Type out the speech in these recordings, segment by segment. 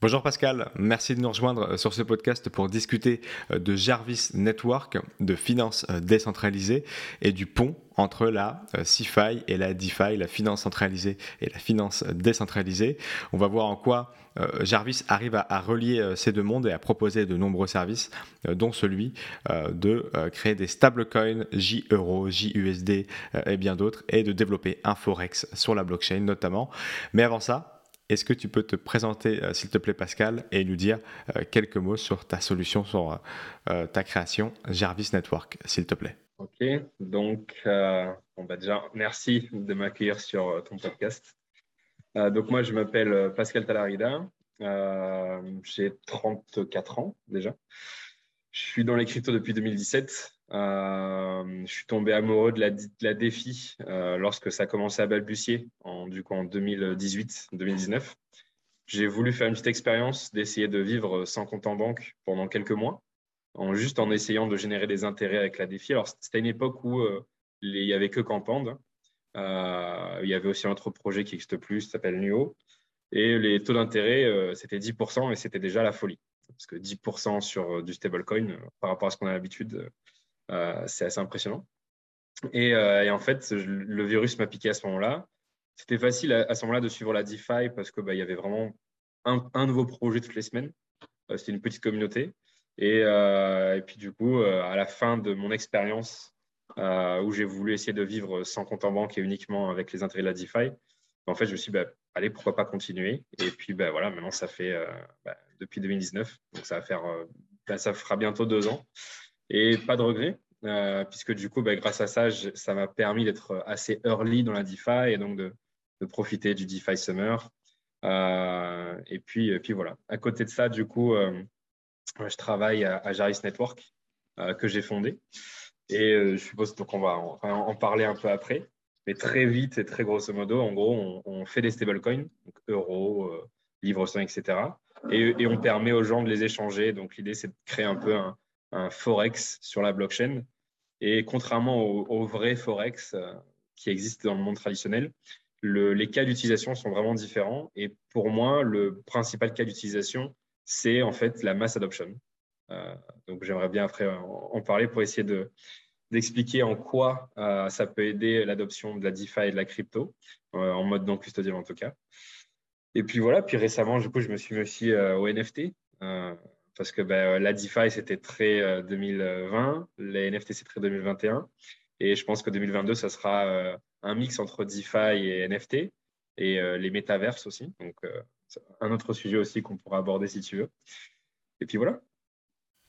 Bonjour Pascal, merci de nous rejoindre euh, sur ce podcast pour discuter euh, de Jarvis Network, de finances euh, décentralisées et du pont entre la CFI et la DeFi, la finance centralisée et la finance décentralisée. On va voir en quoi Jarvis arrive à, relier ces deux mondes et à proposer de nombreux services, dont celui de créer des stablecoins J-Euro, J-USD et bien d'autres, et de développer un Forex sur la blockchain notamment. Mais avant ça, est-ce que tu peux te présenter, euh, s'il te plaît, Pascal, et nous dire euh, quelques mots sur ta solution, sur euh, ta création Jarvis Network, s'il te plaît? Ok, donc bah déjà, merci de m'accueillir sur ton podcast. donc moi, je m'appelle Pascal Talarida, j'ai 34 ans déjà. Je suis dans les cryptos depuis 2017. Euh, je suis tombé amoureux de la, la défi euh, lorsque ça a commencé à balbutier, en, du coup en 2018-2019. J'ai voulu faire une petite expérience d'essayer de vivre sans compte en banque pendant quelques mois, juste en essayant de générer des intérêts avec la défi. Alors c'était une époque où euh, il n'y avait que Campand. il y avait aussi un autre projet qui n'existe plus, qui s'appelle Nuo. Et les taux d'intérêt, c'était 10% et c'était déjà la folie. Parce que 10% sur du stablecoin, par rapport à ce qu'on a l'habitude, c'est assez impressionnant. Euh, et, en fait, le virus m'a piqué à ce moment-là. C'était facile à, ce moment-là de suivre la DeFi parce qu'il bah, y avait vraiment un, nouveau projet toutes les semaines. Euh, c'était une petite communauté. Et, puis du coup, à la fin de mon expérience où j'ai voulu essayer de vivre sans compte en banque et uniquement avec les intérêts de la DeFi, en fait, je me suis dit, bah, allez, pourquoi pas continuer? Et puis bah, voilà, maintenant, ça fait depuis 2019, donc ça va faire, ça fera bientôt deux ans. Et pas de regret, euh, puisque du coup, bah, grâce à ça, ça m'a permis d'être assez early dans la DeFi et donc de, profiter du DeFi Summer. Euh, et, puis, puis voilà. À côté de ça, du coup, euh, je travaille à, Jaris Network que j'ai fondé. Et je suppose donc on va en, parler un peu après. Mais très vite et très grosso modo, en gros, on, fait des stablecoins, euros, livres sterling, etc. Et, et, on permet aux gens de les échanger. Donc l'idée, c'est de créer un peu un, un forex sur la blockchain. Et contrairement au, vrai forex euh, qui existe dans le monde traditionnel, les cas d'utilisation sont vraiment différents. Et pour moi, le principal cas d'utilisation, c'est en fait la mass adoption. Euh, donc j'aimerais bien après en, parler pour essayer de, d'expliquer en quoi euh, ça peut aider l'adoption de la DeFi et de la crypto, en mode non custodial en tout cas. Et puis voilà, puis récemment, du coup, je me suis mis aussi au NFT parce que ben, la DeFi, c'était très 2020, euh, les NFT, c'est très 2021. Et je pense que 2022, ça sera euh, un mix entre DeFi et NFT et les métaverses aussi. Donc, un autre sujet aussi qu'on pourra aborder si tu veux. Et puis voilà.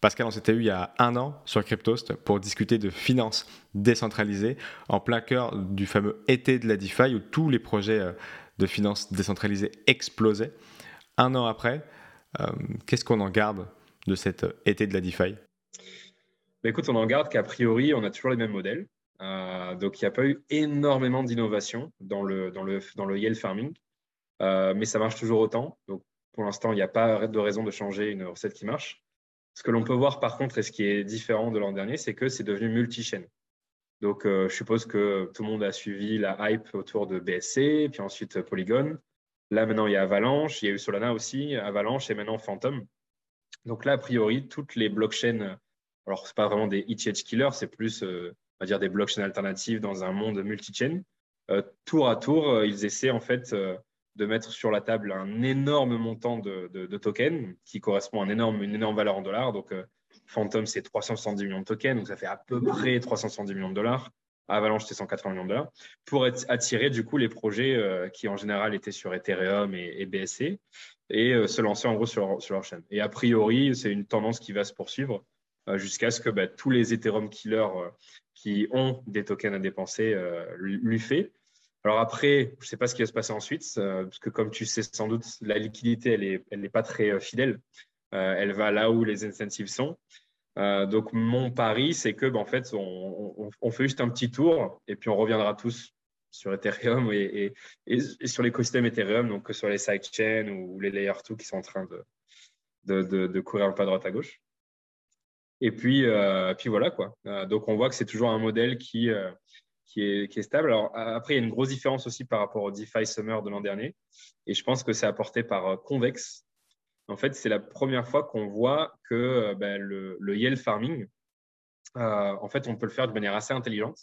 Pascal, on s'était eu il y a un an sur Cryptost pour discuter de finances décentralisées en plein cœur du fameux été de la DeFi où tous les projets de finances décentralisées explosaient. Un an après, qu'est-ce qu'on en garde? De cet euh, été de la DeFi bah, Écoute, on en garde qu'a priori, on a toujours les mêmes modèles. Euh, donc, il n'y a pas eu énormément d'innovation dans le, dans, farming, euh, mais ça marche toujours autant. Donc, pour l'instant, il n'y a pas de raison de changer une recette qui marche. Ce que l'on peut voir, par contre, et ce qui est différent de l'an dernier, c'est que c'est devenu multi-chaîne. Donc, je suppose que tout le monde a suivi la hype autour de BSC, puis ensuite Polygon. Là, maintenant, il y a Avalanche, il y a eu Solana aussi, Avalanche et maintenant Phantom. Donc là, a priori, toutes les blockchains, alors ce pas vraiment des ETH killers, c'est plus, euh, on va dire, des blockchains alternatives dans un monde multi-chain. Euh, tour à tour, euh, ils essaient en fait de mettre sur la table un énorme montant de, tokens qui correspond à une énorme, valeur en dollars. Donc, Phantom, c'est 370 millions de tokens, donc ça fait à peu près 370 millions de dollars. Avalanche, c'est 180 millions de dollars, pour attirer du coup les projets qui en général étaient sur Ethereum et, et BSC et euh, se lancer en gros sur, leur chaîne. Et a priori, c'est une tendance qui va se poursuivre euh, jusqu'à ce que bah, tous les Ethereum killers euh, qui ont des tokens à dépenser lui. Alors après, je ne sais pas ce qui va se passer ensuite, parce que comme tu sais sans doute, la liquidité, elle n'est pas très fidèle. elle va là où les incentives sont. donc mon pari, c'est que bah, en fait, on, fait juste un petit tour et puis on reviendra tous sur Ethereum et, sur l'écosystème Ethereum, donc que sur les sidechains ou les layer 2 qui sont en train de, de, courir un peu à droite à gauche. Et puis, euh, puis voilà quoi. Euh, donc on voit que c'est toujours un modèle qui, euh, qui, est, stable. Alors après, il y a une grosse différence aussi par rapport au DeFi Summer de l'an dernier. Et je pense que c'est apporté par Convex. En fait, c'est la première fois qu'on voit que ben, le, le, yield farming, en fait, on peut le faire de manière assez intelligente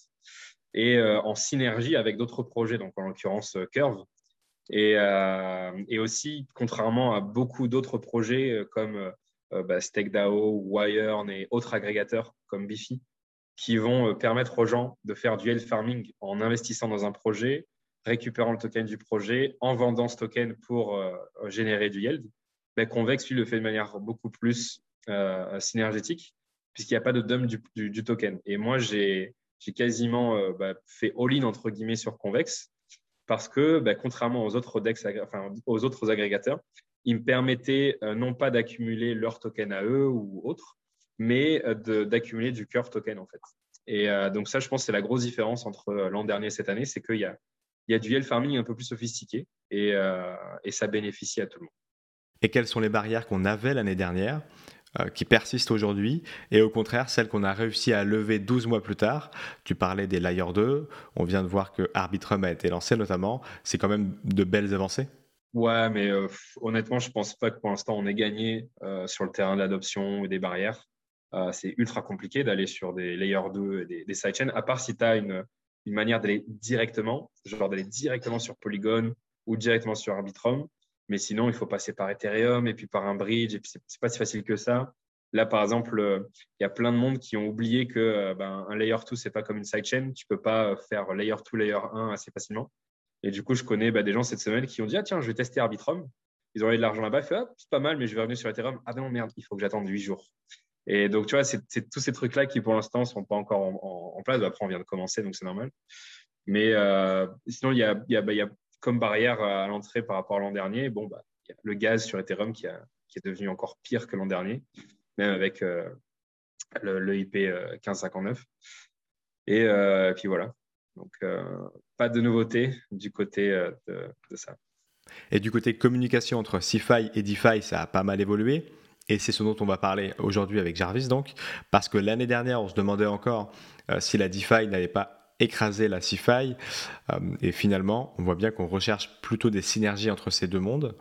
et en synergie avec d'autres projets, donc en l'occurrence Curve. Et, et, aussi, contrairement à beaucoup d'autres projets comme bah, StakeDAO, Wirearn et autres agrégateurs comme Bifi, qui vont permettre aux gens de faire du yield farming en investissant dans un projet, récupérant le token du projet, en vendant ce token pour générer du yield. Ben, Convex, lui, le fait de manière beaucoup plus synergétique, puisqu'il n'y a pas de dump du, du token. Et moi, j'ai j'ai quasiment euh, bah, fait all-in entre guillemets sur Convex parce que, bah, contrairement aux autres, aux autres agrégateurs, ils me permettaient euh, non pas d'accumuler leur token à eux ou autre, mais euh, d'accumuler du curve token en fait. Et donc ça, je pense, c'est la grosse différence entre l'an dernier et cette année, c'est qu'il y a, y a du yield farming un peu plus sophistiqué et, et ça bénéficie à tout le monde. Et quelles sont les barrières qu'on avait l'année dernière qui persistent aujourd'hui et au contraire celles qu'on a réussi à lever 12 mois plus tard. Tu parlais des Layer 2, on vient de voir que Arbitrum a été lancé notamment. C'est quand même de belles avancées Ouais, mais euh, honnêtement, je pense pas que pour l'instant on ait gagné euh, sur le terrain de l'adoption ou des barrières. c'est ultra compliqué d'aller sur des Layer 2 et des, des sidechains, à part si tu as une, une manière d'aller directement, genre d'aller directement sur Polygon ou directement sur Arbitrum. Mais sinon, il faut passer par Ethereum et puis par un bridge. Et puis, c'est pas si facile que ça. Là, par exemple, euh, il y a plein de monde qui ont oublié que euh, ben, layer 2, c'est pas comme une sidechain. Tu peux pas faire layer 2, layer 1 assez facilement. Et du coup, je connais bah, des gens cette semaine qui ont dit Ah, tiens, je vais tester Arbitrum. Ils ont eu de l'argent là-bas. Ah, c'est pas mal, mais je vais revenir sur Ethereum. Ah, non, merde, il faut que j'attende 8 jours. Et donc, tu vois, c'est tous ces trucs-là qui, pour l'instant, sont pas encore en, place. Après, on vient de commencer, donc c'est normal. Mais euh, sinon, il y il y a, bah, y comme barrière à l'entrée par rapport à l'an dernier, bon, bah, le gaz sur Ethereum qui, a, qui est devenu encore pire que l'an dernier, même avec euh, le, IP 1559. Et euh, puis voilà. Donc, euh, pas de nouveauté du côté de, ça. Et du côté communication entre CeFi et DeFi, ça a pas mal évolué. Et c'est ce dont on va parler aujourd'hui avec Jarvis, donc, parce que l'année dernière, on se demandait encore si la DeFi n'allait pas écraser la CeFi. Euh, et finalement, on voit bien qu'on recherche plutôt des synergies entre ces deux mondes.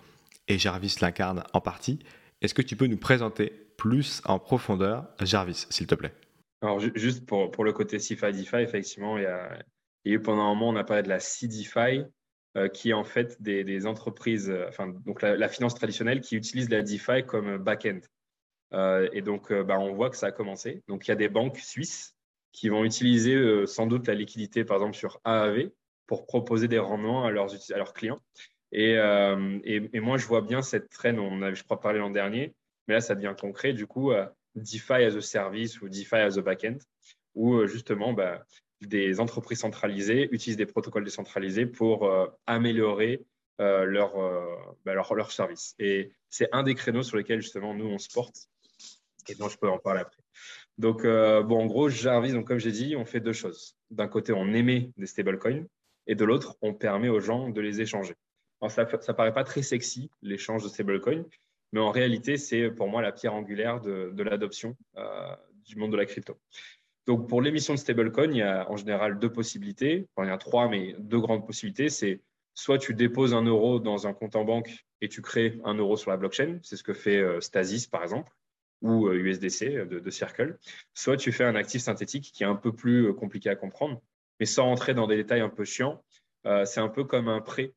Et Jarvis l'incarne en partie. Est-ce que tu peux nous présenter plus en profondeur Jarvis, s'il te plaît? Alors, juste pour, pour le côté CeFi, DeFi, effectivement, il y, a, eu pendant un moment, on a parlé de la CDFI, euh, qui est en fait des, entreprises, euh, enfin, donc la, finance traditionnelle qui utilise la DeFi comme back-end. et donc, bah, on voit que ça a commencé. Donc, il y a des banques suisses qui vont utiliser euh, sans doute la liquidité, par exemple, sur AAV pour proposer des rendements à leurs, clients. Euh, et, moi, je vois bien cette traîne, on avait, je crois, parlé l'an dernier, mais là, ça devient concret, du coup, euh, DeFi as a service ou DeFi as a backend, où justement, bah, des entreprises centralisées utilisent des protocoles décentralisés pour améliorer leur, bah, leur, service. Et c'est un des créneaux sur lesquels, justement, nous, on se porte, et dont je peux en parler après. Donc, euh, bon, en gros, Jarvis, comme j'ai dit, on fait deux choses. D'un côté, on émet des stablecoins et de l'autre, on permet aux gens de les échanger. Alors, ça ne paraît pas très sexy, l'échange de stablecoins, mais en réalité, c'est pour moi la pierre angulaire de, l'adoption euh, du monde de la crypto. Donc, pour l'émission de stablecoin, il y a en général deux possibilités. Enfin, il y a trois, mais deux grandes possibilités. C'est soit tu déposes un euro dans un compte en banque et tu crées un euro sur la blockchain. C'est ce que fait euh, Stasis, par exemple ou USDC euh, de, Circle, soit tu fais un actif synthétique qui est un peu plus euh, compliqué à comprendre, mais sans rentrer dans des détails un peu chiants. Euh, c'est un peu comme un prêt.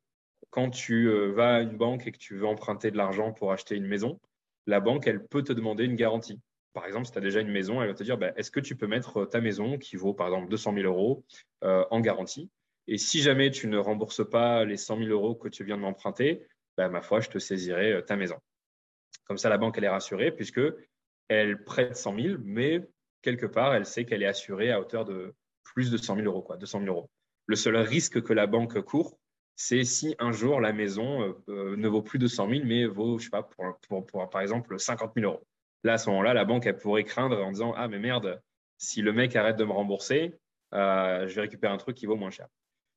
Quand tu vas à une banque et que tu veux emprunter de l'argent pour acheter une maison, la banque, elle peut te demander une garantie. Par exemple, si tu as déjà une maison, elle va te dire bah, est-ce que tu peux mettre ta maison, qui vaut par exemple 200 000 euros, en garantie? Et si jamais tu ne rembourses pas les 100 000 euros que tu viens de m'emprunter, bah, ma foi, je te saisirai ta maison. Comme ça, la banque, elle est rassurée puisque elle prête 100 000, mais quelque part, elle sait qu'elle est assurée à hauteur de plus de 100 000 euros, quoi, 200 000 euros. Le seul risque que la banque court, c'est si un jour la maison euh, euh, ne vaut plus de 100 000, mais vaut, je sais pas, pour, pour, par exemple 50 000 euros. Là, à ce moment-là, la banque, elle pourrait craindre en disant Ah, mais merde, si le mec arrête de me rembourser, euh, je vais récupérer un truc qui vaut moins cher.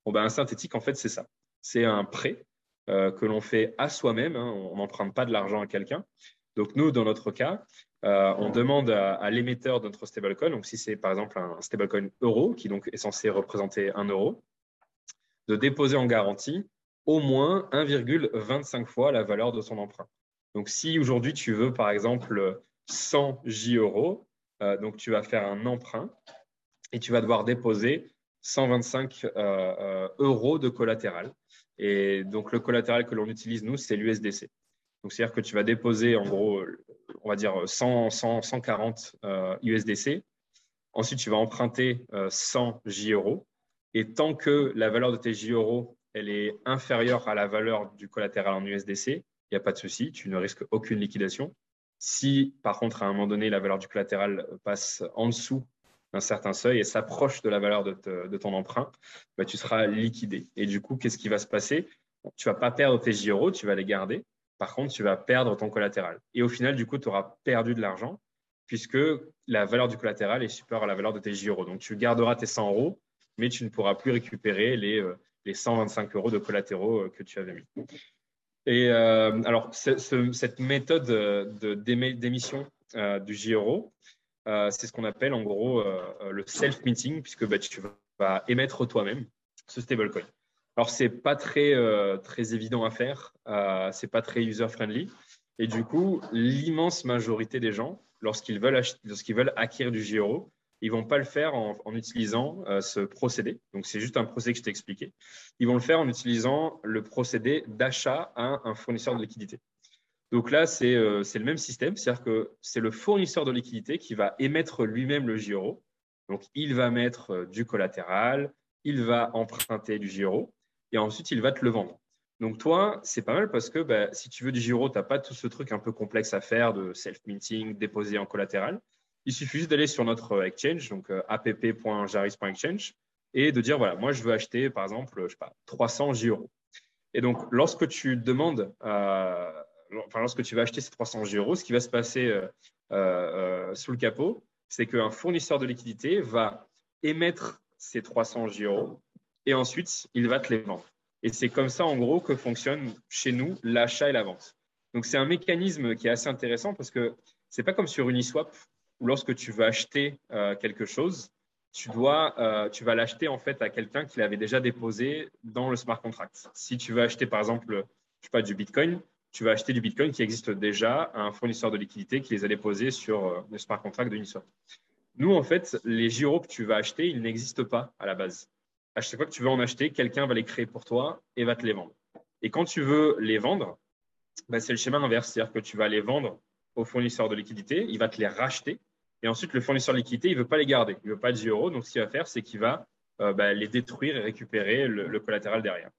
Bon, ben, un synthétique, en fait, c'est ça. C'est un prêt que l'on fait à soi-même. Hein. On n'emprunte pas de l'argent à quelqu'un. Donc, nous, dans notre cas, euh, on demande à, l'émetteur de notre stablecoin, donc si c'est par exemple un stablecoin euro, qui donc est censé représenter un euro, de déposer en garantie au moins 1,25 fois la valeur de son emprunt. Donc, si aujourd'hui tu veux, par exemple, 100 J euros, euh, donc tu vas faire un emprunt et tu vas devoir déposer 125 euh, euh, euros de collatéral. Et donc, le collatéral que l'on utilise, nous, c'est l'USDC. Donc, c'est-à-dire que tu vas déposer, en gros, on va dire 100, 100 140 USDC. Ensuite, tu vas emprunter 100 J euros. Et tant que la valeur de tes J euros elle est inférieure à la valeur du collatéral en USDC, il n'y a pas de souci, tu ne risques aucune liquidation. Si, par contre, à un moment donné, la valeur du collatéral passe en dessous d'un certain seuil et s'approche de la valeur de, ton emprunt, bah, tu seras liquidé. Et du coup, qu'est-ce qui va se passer? Tu ne vas pas perdre tes euros, tu vas les garder. Par contre, tu vas perdre ton collatéral. Et au final, du coup, tu auras perdu de l'argent puisque la valeur du collatéral est supérieure à la valeur de tes J euros. Donc, tu garderas tes 100 euros, mais tu ne pourras plus récupérer les, euh, les 125 euros de collatéraux euh, que tu avais mis. Et euh, alors, cette méthode d'émission du J-Euro, c'est ce qu'on appelle en gros le self-meeting, puisque bah, tu vas émettre toi-même ce stablecoin. Alors, ce n'est pas très, très évident à faire, ce n'est pas très user-friendly. Et du coup, l'immense majorité des gens, lorsqu'ils veulent, lorsqu'ils veulent acquérir du J-Euro, ils vont pas le faire en, utilisant euh, ce procédé. Donc, c'est juste un procédé que je t'ai expliqué. Ils vont le faire en utilisant le procédé d'achat à un fournisseur de liquidité. Donc là, c'est euh, le même système, c'est-à-dire que c'est le fournisseur de liquidité qui va émettre lui-même le Giro. Donc, il va mettre euh, du collatéral, il va emprunter du Giro et ensuite, il va te le vendre. Donc, toi, c'est pas mal parce que bah, si tu veux du Giro, tu n'as pas tout ce truc un peu complexe à faire de self-minting, déposer en collatéral. Il suffit juste d'aller sur notre exchange, donc euh, app.jaris.exchange, et de dire voilà, moi je veux acheter par exemple, je sais pas, 300 J euros. Et donc, lorsque tu demandes, euh, enfin, lorsque tu vas acheter ces 300 J euros, ce qui va se passer euh, sous le capot, c'est qu'un fournisseur de liquidité va émettre ces 300 J euros et ensuite il va te les vendre. Et c'est comme ça, en gros, que fonctionne chez nous l'achat et la vente. Donc, c'est un mécanisme qui est assez intéressant parce que c'est pas comme sur Uniswap ou lorsque tu veux acheter euh, quelque chose, tu, dois, euh, tu vas l'acheter en fait à quelqu'un qui l'avait déjà déposé dans le smart contract. Si tu veux acheter par exemple, je sais pas, du Bitcoin, tu vas acheter du Bitcoin qui existe déjà à un fournisseur de liquidité qui les a déposés sur euh, le smart contract de Uniswap. Nous, en fait, les gyros que tu vas acheter, ils n'existent pas à la base. À chaque fois que tu veux en acheter, quelqu'un va les créer pour toi et va te les vendre. Et quand tu veux les vendre, bah, c'est le schéma inverse, c'est-à-dire que tu vas les vendre au fournisseur de liquidité, il va te les racheter et ensuite, le fournisseur de liquidité, il ne veut pas les garder. Il ne veut pas de euros. Donc, ce qu'il va faire, c'est qu'il va euh, bah, les détruire et récupérer le, collatéral derrière.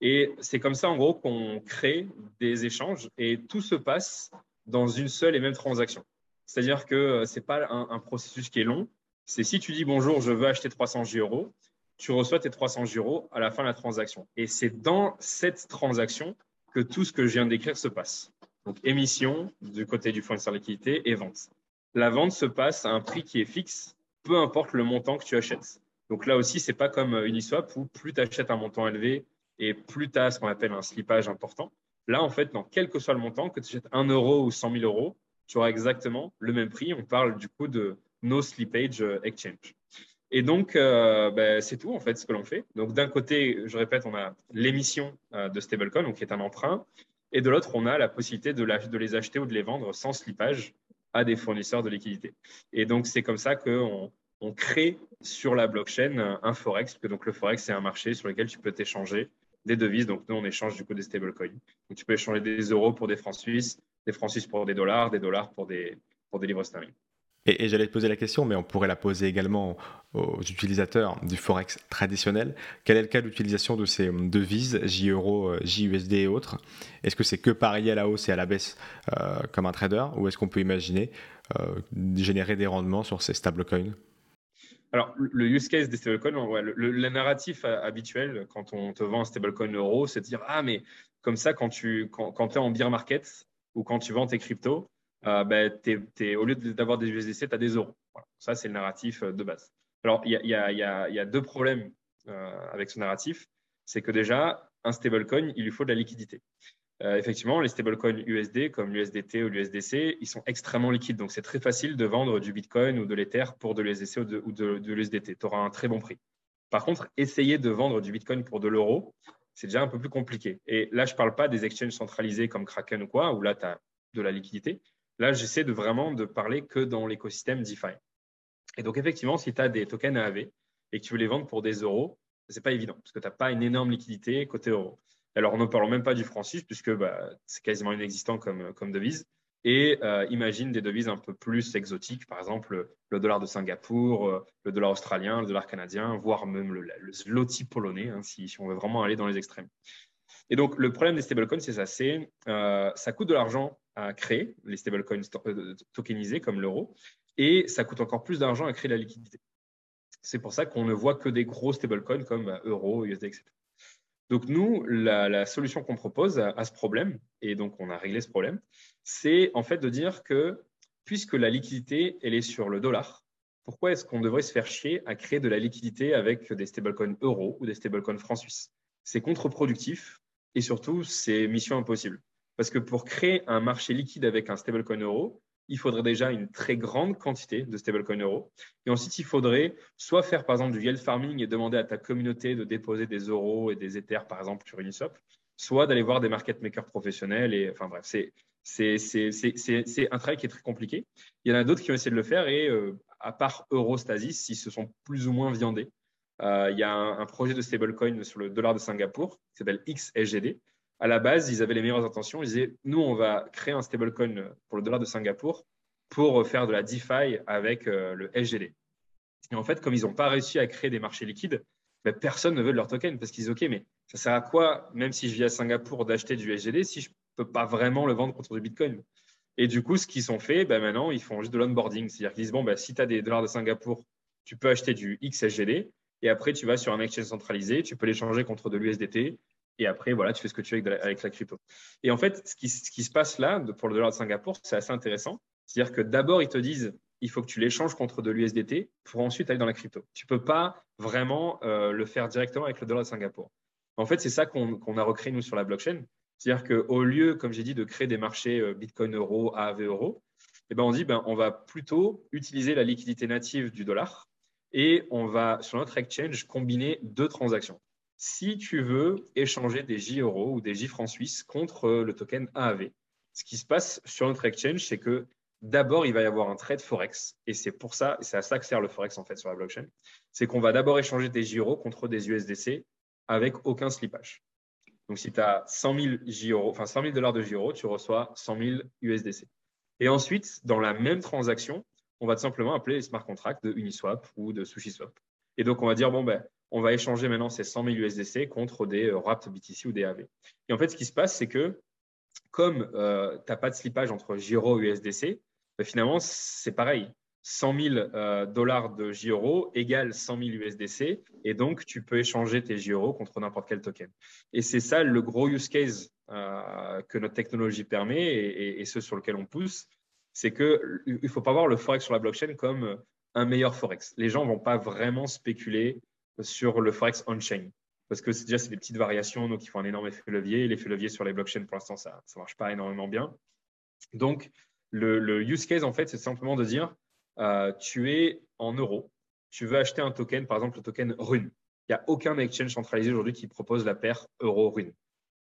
Et c'est comme ça, en gros, qu'on crée des échanges et tout se passe dans une seule et même transaction. C'est-à-dire que euh, ce n'est pas un, processus qui est long. C'est si tu dis bonjour, je veux acheter 300 euros, tu reçois tes 300 euros à la fin de la transaction. Et c'est dans cette transaction que tout ce que je viens d'écrire se passe. Donc, émission du côté du fournisseur de liquidité et vente la vente se passe à un prix qui est fixe, peu importe le montant que tu achètes. Donc là aussi, ce n'est pas comme Uniswap où plus tu achètes un montant élevé et plus tu as ce qu'on appelle un slippage important. Là, en fait, dans quel que soit le montant, que tu achètes 1 euro ou 100 000 euros, tu auras exactement le même prix. On parle du coup de no slippage exchange. Et donc, euh, ben, c'est tout en fait ce que l'on fait. Donc, d'un côté, je répète, on a l'émission euh, de stablecoin, qui est un emprunt, et de l'autre, on a la possibilité de, les acheter ou de les vendre sans slippage à des fournisseurs de liquidités. Et donc, c'est comme ça qu'on on crée sur la blockchain un forex, que donc le forex, c'est un marché sur lequel tu peux t'échanger des devises. Donc, nous, on échange du coup des stablecoins. Donc, tu peux échanger des euros pour des francs suisses, des francs suisses pour des dollars, des dollars pour des livres sterling. Et, j'allais te poser la question, mais on pourrait la poser également aux utilisateurs du Forex traditionnel. Quel est le cas d'utilisation de ces devises, J-Euro, JUSD et autres? Est-ce que c'est que parier à la hausse et à la baisse euh, comme un trader? Ou est-ce qu'on peut imaginer euh, générer des rendements sur ces stablecoins? Alors, le use case des stablecoins, le, narratif habituel quand on te vend un stablecoin euro, c'est de dire Ah, mais comme ça, quand tu quand, quand es en bear market ou quand tu vends tes cryptos, euh, ben, au lieu d'avoir des USDC, tu as des euros. Ça, c'est le narratif euh, de base. Alors, il y, a, deux problèmes euh, avec ce narratif. C'est que déjà, un stablecoin, il lui faut de la liquidité. effectivement, les stablecoins USD comme l'USDT ou l'USDC, ils sont extrêmement liquides. Donc, c'est très facile de vendre du Bitcoin ou de l'Ether pour de l'USDC ou de, l'USDT. Tu auras un très bon prix. Par contre, essayer de vendre du Bitcoin pour de l'euro, c'est déjà un peu plus compliqué. Et là, je ne parle pas des exchanges centralisés comme Kraken ou quoi, où là, tu as de la liquidité. Là, j'essaie de vraiment de parler que dans l'écosystème DeFi. Et donc, effectivement, si tu as des tokens AAV et que tu veux les vendre pour des euros, ce n'est pas évident parce que tu n'as pas une énorme liquidité côté euro. Alors, ne parlons même pas du franc puisque bah, c'est quasiment inexistant comme, comme devise. Et euh, imagine des devises un peu plus exotiques, par exemple le dollar de Singapour, euh, le dollar australien, le dollar canadien, voire même le, zloty polonais, hein, si, on veut vraiment aller dans les extrêmes. Et donc, le problème des stablecoins, c'est ça, c'est euh, ça coûte de l'argent à créer, les stablecoins tokenisés comme l'euro, et ça coûte encore plus d'argent à créer la liquidité. C'est pour ça qu'on ne voit que des gros stablecoins comme bah, euro, USD, etc. Donc nous, la, solution qu'on propose à, ce problème, et donc on a réglé ce problème, c'est en fait de dire que puisque la liquidité, elle est sur le dollar, pourquoi est-ce qu'on devrait se faire chier à créer de la liquidité avec des stablecoins euros ou des stablecoins francs suisses? C'est contre-productif et surtout, c'est mission impossible. Parce que pour créer un marché liquide avec un stablecoin euro, il faudrait déjà une très grande quantité de stablecoin euros. Et ensuite, il faudrait soit faire, par exemple, du yield farming et demander à ta communauté de déposer des euros et des ethers, par exemple, sur Uniswap, soit d'aller voir des market makers professionnels. Et, enfin bref, c'est, un travail qui est très compliqué. Il y en a d'autres qui ont essayé de le faire et, euh, à part Eurostasis, ils se sont plus ou moins viandés. Euh, il y a un, projet de stablecoin sur le dollar de Singapour qui s'appelle XSGD, à la base, ils avaient les meilleures intentions. Ils disaient, nous, on va créer un stablecoin pour le dollar de Singapour pour faire de la DeFi avec euh, le SGD. Et en fait, comme ils n'ont pas réussi à créer des marchés liquides, ben, personne ne veut de leur token parce qu'ils disent, OK, mais ça sert à quoi, même si je vis à Singapour, d'acheter du SGD si je ne peux pas vraiment le vendre contre du Bitcoin? Et du coup, ce qu'ils ont fait, ben, maintenant, ils font juste de l'onboarding. C'est-à-dire qu'ils disent, bon, ben, si tu as des dollars de Singapour, tu peux acheter du XSGD et après, tu vas sur un exchange centralisé, tu peux l'échanger contre de l'USDT et après, voilà, tu fais ce que tu veux avec, la, crypto. Et en fait, ce qui, se passe là pour le dollar de Singapour, c'est assez intéressant. C'est-à-dire que d'abord, ils te disent, il faut que tu l'échanges contre de l'USDT pour ensuite aller dans la crypto. Tu ne peux pas vraiment euh, le faire directement avec le dollar de Singapour. En fait, c'est ça qu'on a recréé, nous, sur la blockchain. C'est-à-dire qu'au lieu, comme j'ai dit, de créer des marchés euh, Bitcoin euro, AAV euro, eh ben, on dit ben, on va plutôt utiliser la liquidité native du dollar et on va, sur notre exchange, combiner deux transactions si tu veux échanger des J euros ou des J francs suisses contre le token AAV, ce qui se passe sur notre exchange, c'est que d'abord, il va y avoir un trade Forex. Et c'est pour ça, c'est à ça que sert le Forex en fait sur la blockchain. C'est qu'on va d'abord échanger des J euros contre des USDC avec aucun slippage. Donc, si tu as 100 000 J euros, enfin 100 000 dollars de J euros, tu reçois 100 000 USDC. Et ensuite, dans la même transaction, on va tout simplement appeler les smart contracts de Uniswap ou de SushiSwap. Et donc, on va dire, bon, ben, on va échanger maintenant ces 100 000 USDC contre des euh, wrapped BTC ou des AV. Et en fait, ce qui se passe, c'est que comme euh, tu n'as pas de slippage entre Giro et USDC, bah, finalement, c'est pareil. 100 000 euh, dollars de Giro égale 100 000 USDC, et donc tu peux échanger tes Giro contre n'importe quel token. Et c'est ça le gros use case que notre technologie permet et, et, ce sur lequel on pousse, c'est qu'il ne faut pas voir le forex sur la blockchain comme un meilleur forex. Les gens ne vont pas vraiment spéculer sur le Forex on-chain. Parce que déjà, c'est des petites variations, donc il faut un énorme effet levier. L'effet levier sur les blockchains, pour l'instant, ça ne marche pas énormément bien. Donc, le, use case, en fait, c'est simplement de dire, euh, tu es en euros, tu veux acheter un token, par exemple le token Rune. Il n'y a aucun exchange centralisé aujourd'hui qui propose la paire euro-rune.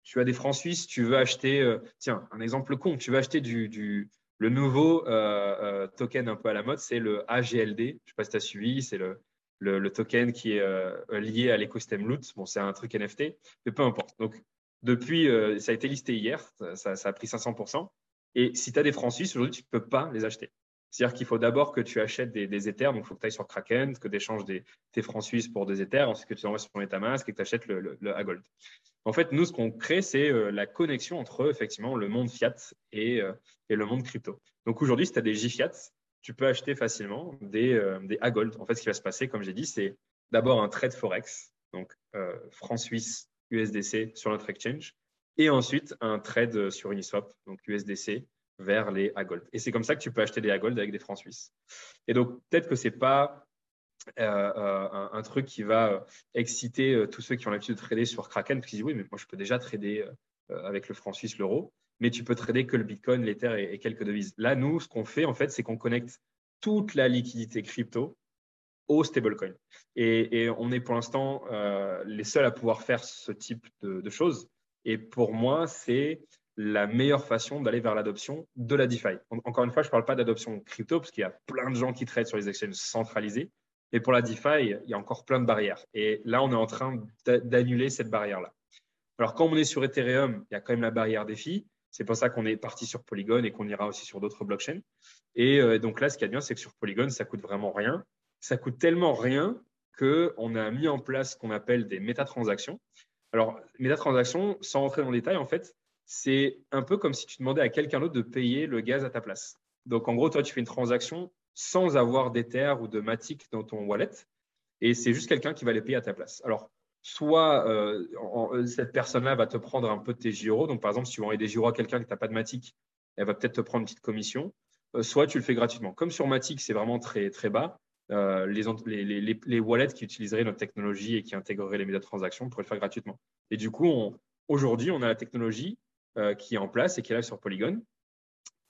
Tu as des francs suisses, tu veux acheter, euh, tiens, un exemple con, tu veux acheter du, le nouveau euh, token un peu à la mode, c'est le AGLD. Je ne sais pas si tu as suivi, c'est le le, token qui est euh, lié à l'écosystème Loot. Bon, c'est un truc NFT, mais peu importe. Donc, depuis, euh, ça a été listé hier, ça, a pris 500%. Et si tu as des francs suisses, aujourd'hui, tu ne peux pas les acheter. C'est-à-dire qu'il faut d'abord que tu achètes des, des Ethers, donc il faut que tu ailles sur Kraken, que tu échanges des, tes francs suisses pour des Ethers, ensuite que tu envoies sur Metamask et que tu achètes le, le, Agold. En fait, nous, ce qu'on crée, c'est euh, la connexion entre effectivement le monde fiat et, et le monde crypto. Donc aujourd'hui, si tu as des JFiat, tu peux acheter facilement des, euh, Agold. En fait, ce qui va se passer, comme j'ai dit, c'est d'abord un trade Forex, donc euh, franc suisse, USDC sur notre exchange, et ensuite un trade sur Uniswap, donc USDC vers les Agold. Et c'est comme ça que tu peux acheter des Agold avec des francs suisses. Et donc, peut-être que ce n'est pas euh, un, truc qui va exciter tous ceux qui ont l'habitude de trader sur Kraken, parce qu'ils disent oui, mais moi je peux déjà trader avec le franc suisse, l'euro mais tu peux trader que le Bitcoin, l'Ether et, quelques devises. Là, nous, ce qu'on fait, en fait, c'est qu'on connecte toute la liquidité crypto aux stablecoins. Et, on est pour l'instant les seuls à pouvoir faire ce type de, choses. Et pour moi, c'est la meilleure façon d'aller vers l'adoption de la DeFi. Encore une fois, je ne parle pas d'adoption crypto, parce qu'il y a plein de gens qui traitent sur les exchanges centralisés. Mais pour la DeFi, il y a encore plein de barrières. Et là, on est en train d'annuler cette barrière-là. Alors, quand on est sur Ethereum, il y a quand même la barrière des filles. C'est pour ça qu'on est parti sur Polygon et qu'on ira aussi sur d'autres blockchains. Et euh, donc là, ce qui est bien, c'est que sur Polygon, ça coûte vraiment rien. Ça coûte tellement rien qu'on a mis en place ce qu'on appelle des métatransactions. Alors, métatransactions, sans rentrer dans le détail, en fait, c'est un peu comme si tu demandais à quelqu'un d'autre de payer le gaz à ta place. Donc, en gros, toi, tu fais une transaction sans avoir d'Ether ou de Matic dans ton wallet. Et c'est juste quelqu'un qui va les payer à ta place. Alors, soit euh, euh, cette personne-là va te prendre un peu de tes gyros. Donc, par exemple, si tu envoyer des gyros à quelqu'un qui n'a pas de Matic, elle va peut-être te prendre une petite commission. Euh, soit tu le fais gratuitement. Comme sur Matic, c'est vraiment très, très bas. les, les, les, wallets qui utiliseraient notre technologie et qui intégreraient les transaction pourraient le faire gratuitement. Et du coup, aujourd'hui, on a la technologie qui est en place et qui est là sur Polygon,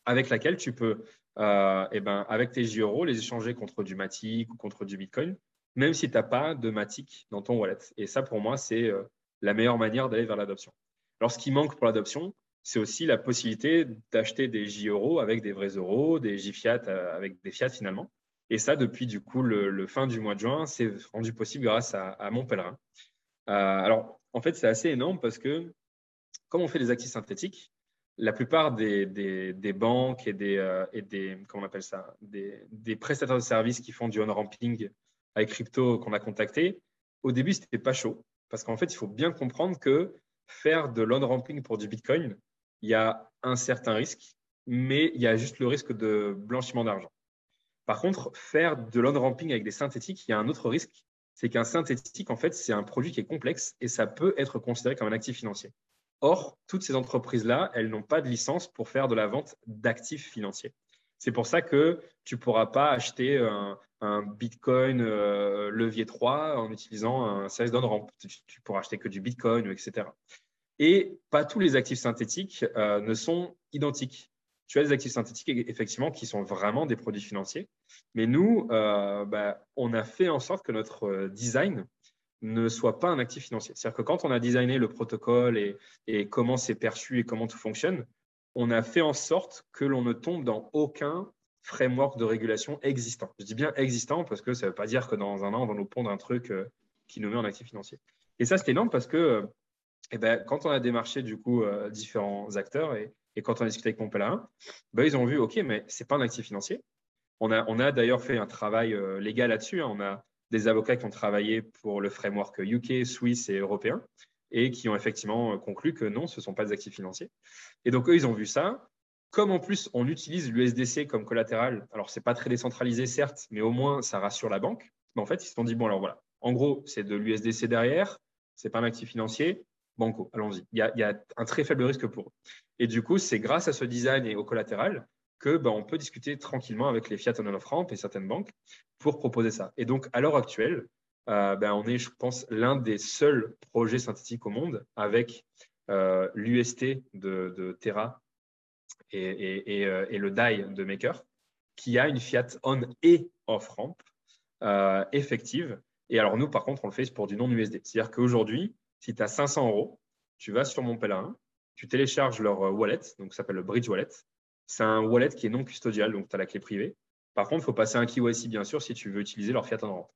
avec laquelle tu peux, eh ben, avec tes gyros, les échanger contre du Matic ou contre du Bitcoin même si tu n'as pas de Matic dans ton wallet. Et ça, pour moi, c'est euh, la meilleure manière d'aller vers l'adoption. Alors, ce qui manque pour l'adoption, c'est aussi la possibilité d'acheter des J-euros avec des vrais euros, des J-fiat euh, avec des fiat finalement. Et ça, depuis du coup le, fin du mois de juin, c'est rendu possible grâce à, mon pèlerin. Euh, alors, en fait, c'est assez énorme parce que comme on fait des actifs synthétiques, la plupart des, banques et des, et des, comment on appelle ça, des, prestataires de services qui font du on-ramping avec crypto qu'on a contacté, au début, ce n'était pas chaud. Parce qu'en fait, il faut bien comprendre que faire de l'on-ramping pour du Bitcoin, il y a un certain risque, mais il y a juste le risque de blanchiment d'argent. Par contre, faire de l'on-ramping avec des synthétiques, il y a un autre risque, c'est qu'un synthétique, en fait, c'est un produit qui est complexe et ça peut être considéré comme un actif financier. Or, toutes ces entreprises-là, elles n'ont pas de licence pour faire de la vente d'actifs financiers. C'est pour ça que tu ne pourras pas acheter un, Bitcoin euh, levier 3 en utilisant un service d'on-ramp. Tu, pourras acheter que du Bitcoin, etc. Et pas tous les actifs synthétiques euh, ne sont identiques. Tu as des actifs synthétiques, effectivement, qui sont vraiment des produits financiers. Mais nous, euh, bah, on a fait en sorte que notre design ne soit pas un actif financier. C'est-à-dire que quand on a designé le protocole et, comment c'est perçu et comment tout fonctionne, on a fait en sorte que l'on ne tombe dans aucun framework de régulation existant. Je dis bien existant parce que ça ne veut pas dire que dans un an, on va nous pondre un truc euh, qui nous met en actif financier. Et ça, c'était énorme parce que euh, eh ben, quand on a démarché du coup euh, différents acteurs et, quand on a discuté avec mon pèlerin, ben, ils ont vu, OK, mais ce n'est pas un actif financier. On a, on a d'ailleurs fait un travail légal là-dessus. Hein. On a des avocats qui ont travaillé pour le framework UK, suisse et européen et qui ont effectivement conclu que non, ce ne sont pas des actifs financiers. Et donc, eux, ils ont vu ça. Comme en plus, on utilise l'USDC comme collatéral, alors ce n'est pas très décentralisé, certes, mais au moins, ça rassure la banque. Mais en fait, ils se sont dit, bon, alors voilà, en gros, c'est de l'USDC derrière, ce n'est pas un actif financier, banco, allons-y. Il, y, a, un très faible risque pour eux. Et du coup, c'est grâce à ce design et au collatéral que ben, on peut discuter tranquillement avec les fiat on off ramp et certaines banques pour proposer ça. Et donc, à l'heure actuelle, euh, ben, on est, je pense, l'un des seuls projets synthétiques au monde avec euh, l'UST de, Terra et, euh, le DAI de Maker, qui a une fiat on et off ramp euh, effective. Et alors nous, par contre, on le fait pour du non-USD. C'est-à-dire qu'aujourd'hui, si tu as 500 euros, tu vas sur mon pèlerin, tu télécharges leur wallet, donc ça s'appelle le Bridge Wallet. C'est un wallet qui est non custodial, donc tu as la clé privée. Par contre, il faut passer un KYC, bien sûr, si tu veux utiliser leur fiat on ramp.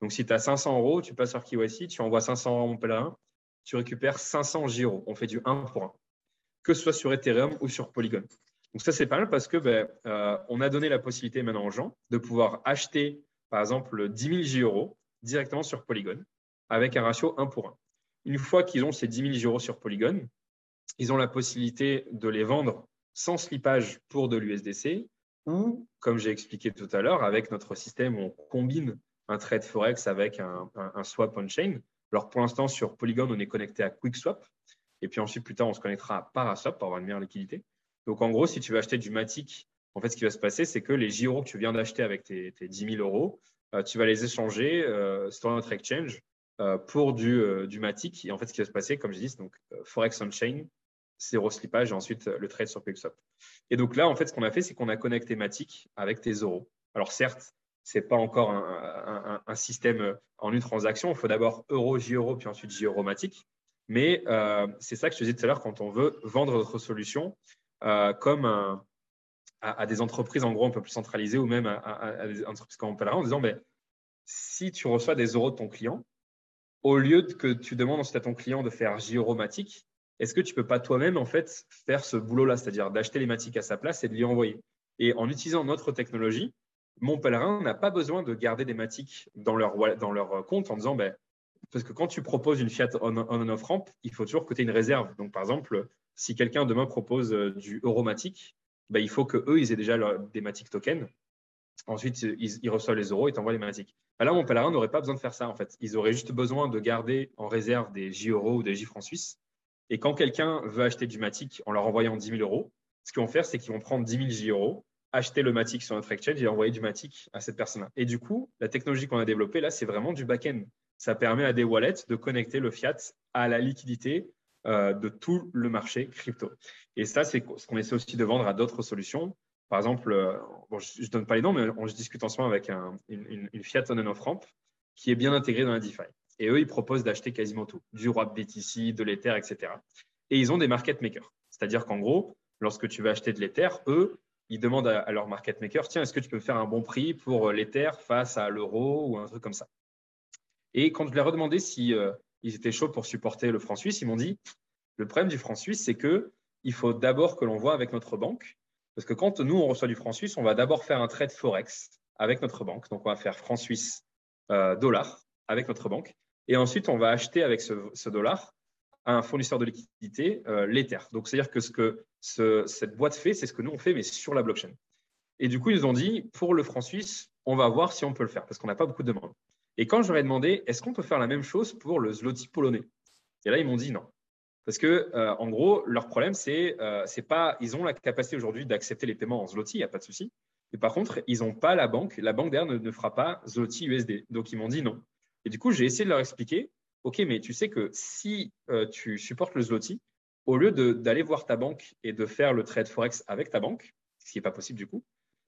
Donc, si tu as 500 euros, tu passes sur KYC, tu envoies 500 euros à mon pèlerin, tu récupères 500 gyros. On fait du 1 pour 1, que ce soit sur Ethereum ou sur Polygon. Donc ça, c'est pas mal parce que ben, euh, on a donné la possibilité maintenant aux gens de pouvoir acheter, par exemple, 10 000 gyros directement sur Polygon avec un ratio 1 pour 1. Une fois qu'ils ont ces 10 000 gyros sur Polygon, ils ont la possibilité de les vendre sans slippage pour de l'USDC ou, comme j'ai expliqué tout à l'heure, avec notre système, on combine un trade forex avec un swap on-chain alors pour l'instant, sur Polygon, on est connecté à QuickSwap. Et puis ensuite, plus tard, on se connectera à Paraswap pour avoir une meilleure liquidité. Donc en gros, si tu veux acheter du Matic, en fait, ce qui va se passer, c'est que les gyros que tu viens d'acheter avec tes, 10 000 euros, euh, tu vas les échanger euh, sur notre exchange euh, pour du, Matic. Et en fait, ce qui va se passer, comme je dis, donc Forex on-chain, zéro slippage et ensuite le trade sur QuickSwap. Et donc là, en fait, ce qu'on a fait, c'est qu'on a connecté Matic avec tes euros. Alors certes, c'est pas encore un, système en une transaction. Il faut d'abord euro, J-euro, puis ensuite J-euromatique. Mais euh, c'est ça que je te disais tout à l'heure quand on veut vendre notre solution euh, comme à, des entreprises en gros un peu plus centralisées ou même à, des entreprises comme on en disant ben, si tu reçois des euros de ton client, au lieu que tu demandes ensuite à ton client de faire J-euromatique, est-ce que tu peux pas toi-même en fait faire ce boulot-là, c'est-à-dire d'acheter les matiques à sa place et de lui envoyer? Et en utilisant notre technologie, mon pèlerin n'a pas besoin de garder des matiques dans leur, dans leur compte en disant, ben, parce que quand tu proposes une Fiat en on off ramp, il faut toujours que tu aies une réserve. Donc, par exemple, si quelqu'un demain propose euh, du Euromatic, ben, il faut qu'eux, ils aient déjà des Matic tokens. Ensuite, ils, reçoivent les euros et t'envoient les Matic. Ben là, mon pèlerin n'aurait pas besoin de faire ça, en fait. Ils auraient juste besoin de garder en réserve des J-euros ou des J-francs suisses. Et quand quelqu'un veut acheter du Matic en leur envoyant 10 000 euros, ce qu'ils vont faire, c'est qu'ils vont prendre 10 000 J-euros acheter le Matic sur notre exchange et envoyer du Matic à cette personne-là. Et du coup, la technologie qu'on a développée là, c'est vraiment du back-end. Ça permet à des wallets de connecter le fiat à la liquidité euh, de tout le marché crypto. Et ça, c'est ce qu'on essaie aussi de vendre à d'autres solutions. Par exemple, euh, je ne donne pas les noms, mais on discute en ce moment avec une, fiat on and off ramp qui est bien intégrée dans la DeFi. Et eux, ils proposent d'acheter quasiment tout, du de BTC, de l'Ether, etc. Et ils ont des market makers. C'est-à-dire qu'en gros, lorsque tu veux acheter de l'Ether, eux, ils demandent à, leur market maker, tiens, est-ce que tu peux faire un bon prix pour euh, l'Ether face à l'euro ou un truc comme ça Et quand je leur ai demandé si euh, ils étaient chauds pour supporter le franc suisse, ils m'ont dit, le problème du franc suisse, c'est que il faut d'abord que l'on voit avec notre banque, parce que quand nous, on reçoit du franc suisse, on va d'abord faire un trade forex avec notre banque. Donc, on va faire franc suisse euh, dollar avec notre banque. Et ensuite, on va acheter avec ce dollar un fournisseur de liquidité, euh, l'Ether. Donc, c'est-à-dire que ce que cette boîte fait, c'est ce que nous, on fait, mais sur la blockchain. Et du coup, ils nous ont dit, pour le franc suisse, on va voir si on peut le faire, parce qu'on n'a pas beaucoup de demandes. Et quand je leur ai demandé, est-ce qu'on peut faire la même chose pour le zloty polonais? Et là, ils m'ont dit non. Parce que, euh, en gros, leur problème, c'est euh, c'est pas, ils ont la capacité aujourd'hui d'accepter les paiements en zloty, il n'y a pas de souci. Mais par contre, ils n'ont pas la banque, la banque derrière ne, ne fera pas zloty USD. Donc, ils m'ont dit non. Et du coup, j'ai essayé de leur expliquer OK, mais tu sais que si euh, tu supportes le zloty, au lieu d'aller voir ta banque et de faire le trade forex avec ta banque, ce qui n'est pas possible du coup,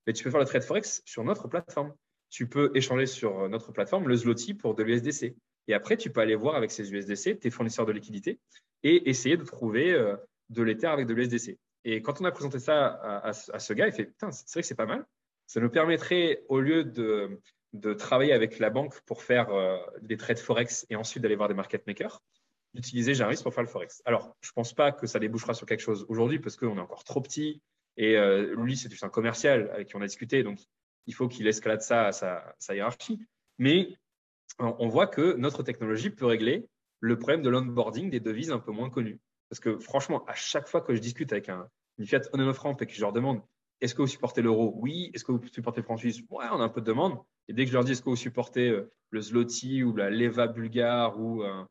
mais tu peux faire le trade forex sur notre plateforme. Tu peux échanger sur notre plateforme le zloty pour de l'USDC. Et après, tu peux aller voir avec ces USDC tes fournisseurs de liquidité et essayer de trouver euh, de l'Ether avec de l'USDC. Et quand on a présenté ça à, à ce gars, il fait Putain, c'est vrai que c'est pas mal. Ça nous permettrait, au lieu de, de travailler avec la banque pour faire euh, des trades forex et ensuite d'aller voir des market makers, d'utiliser Jarvis pour faire le forex. Alors, je ne pense pas que ça débouchera sur quelque chose aujourd'hui parce qu'on est encore trop petit et euh, lui, c'est juste un commercial avec qui on a discuté, donc il faut qu'il escalade ça à sa, hiérarchie. Mais on voit que notre technologie peut régler le problème de l'onboarding des devises un peu moins connues. Parce que franchement, à chaque fois que je discute avec un, une Fiat on off ramp et que je leur demande est-ce que vous supportez l'euro? Oui. Est-ce que vous supportez le franc suisse Ouais, on a un peu de demande. Et dès que je leur dis est-ce que vous supportez euh, le zloty ou la leva bulgare ou, euh,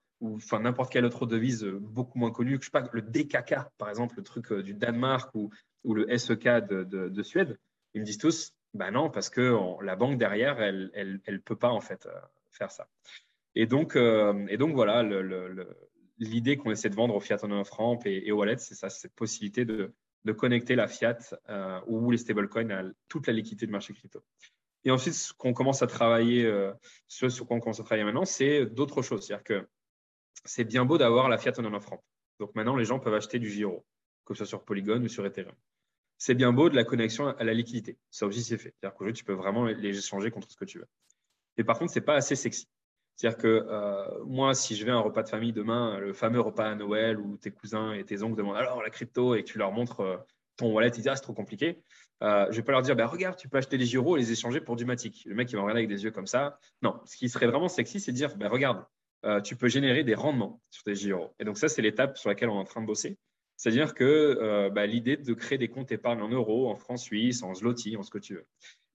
n'importe quelle autre devise euh, beaucoup moins connue, que je sais pas, le DKK par exemple, le truc du Danemark ou, ou le SEK de, de, Suède, ils me disent tous bah non parce que la banque derrière elle elle, elle peut pas en fait faire ça. Et donc et donc voilà l'idée qu'on essaie de vendre au Fiat en franc et, et au wallet, c'est ça, cette possibilité de de connecter la fiat euh, ou les stablecoins à toute la liquidité du marché crypto. Et ensuite, ce qu'on commence à travailler, euh, ce sur quoi on commence à travailler maintenant, c'est d'autres choses. C'est-à-dire que c'est bien beau d'avoir la fiat en un franc. Donc maintenant, les gens peuvent acheter du Giro, que ce soit sur Polygon ou sur Ethereum. C'est bien beau de la connexion à la liquidité. Ça aussi, c'est fait. C'est-à-dire qu'aujourd'hui, tu peux vraiment les échanger contre ce que tu veux. Et par contre, ce n'est pas assez sexy. C'est-à-dire que euh, moi, si je vais à un repas de famille demain, le fameux repas à Noël où tes cousins et tes oncles demandent alors la crypto et que tu leur montres euh, ton wallet, ils disent ah, c'est trop compliqué. Euh, je ne vais pas leur dire bah, regarde, tu peux acheter des gyros et les échanger pour du Matic. Le mec, il va regarder avec des yeux comme ça. Non, ce qui serait vraiment sexy, c'est de dire bah, regarde, tu peux générer des rendements sur tes gyros. Et donc, ça, c'est l'étape sur laquelle on est en train de bosser. C'est-à-dire que bah, l'idée de créer des comptes épargne en euros, en francs suisses, en zloty, en ce que tu veux.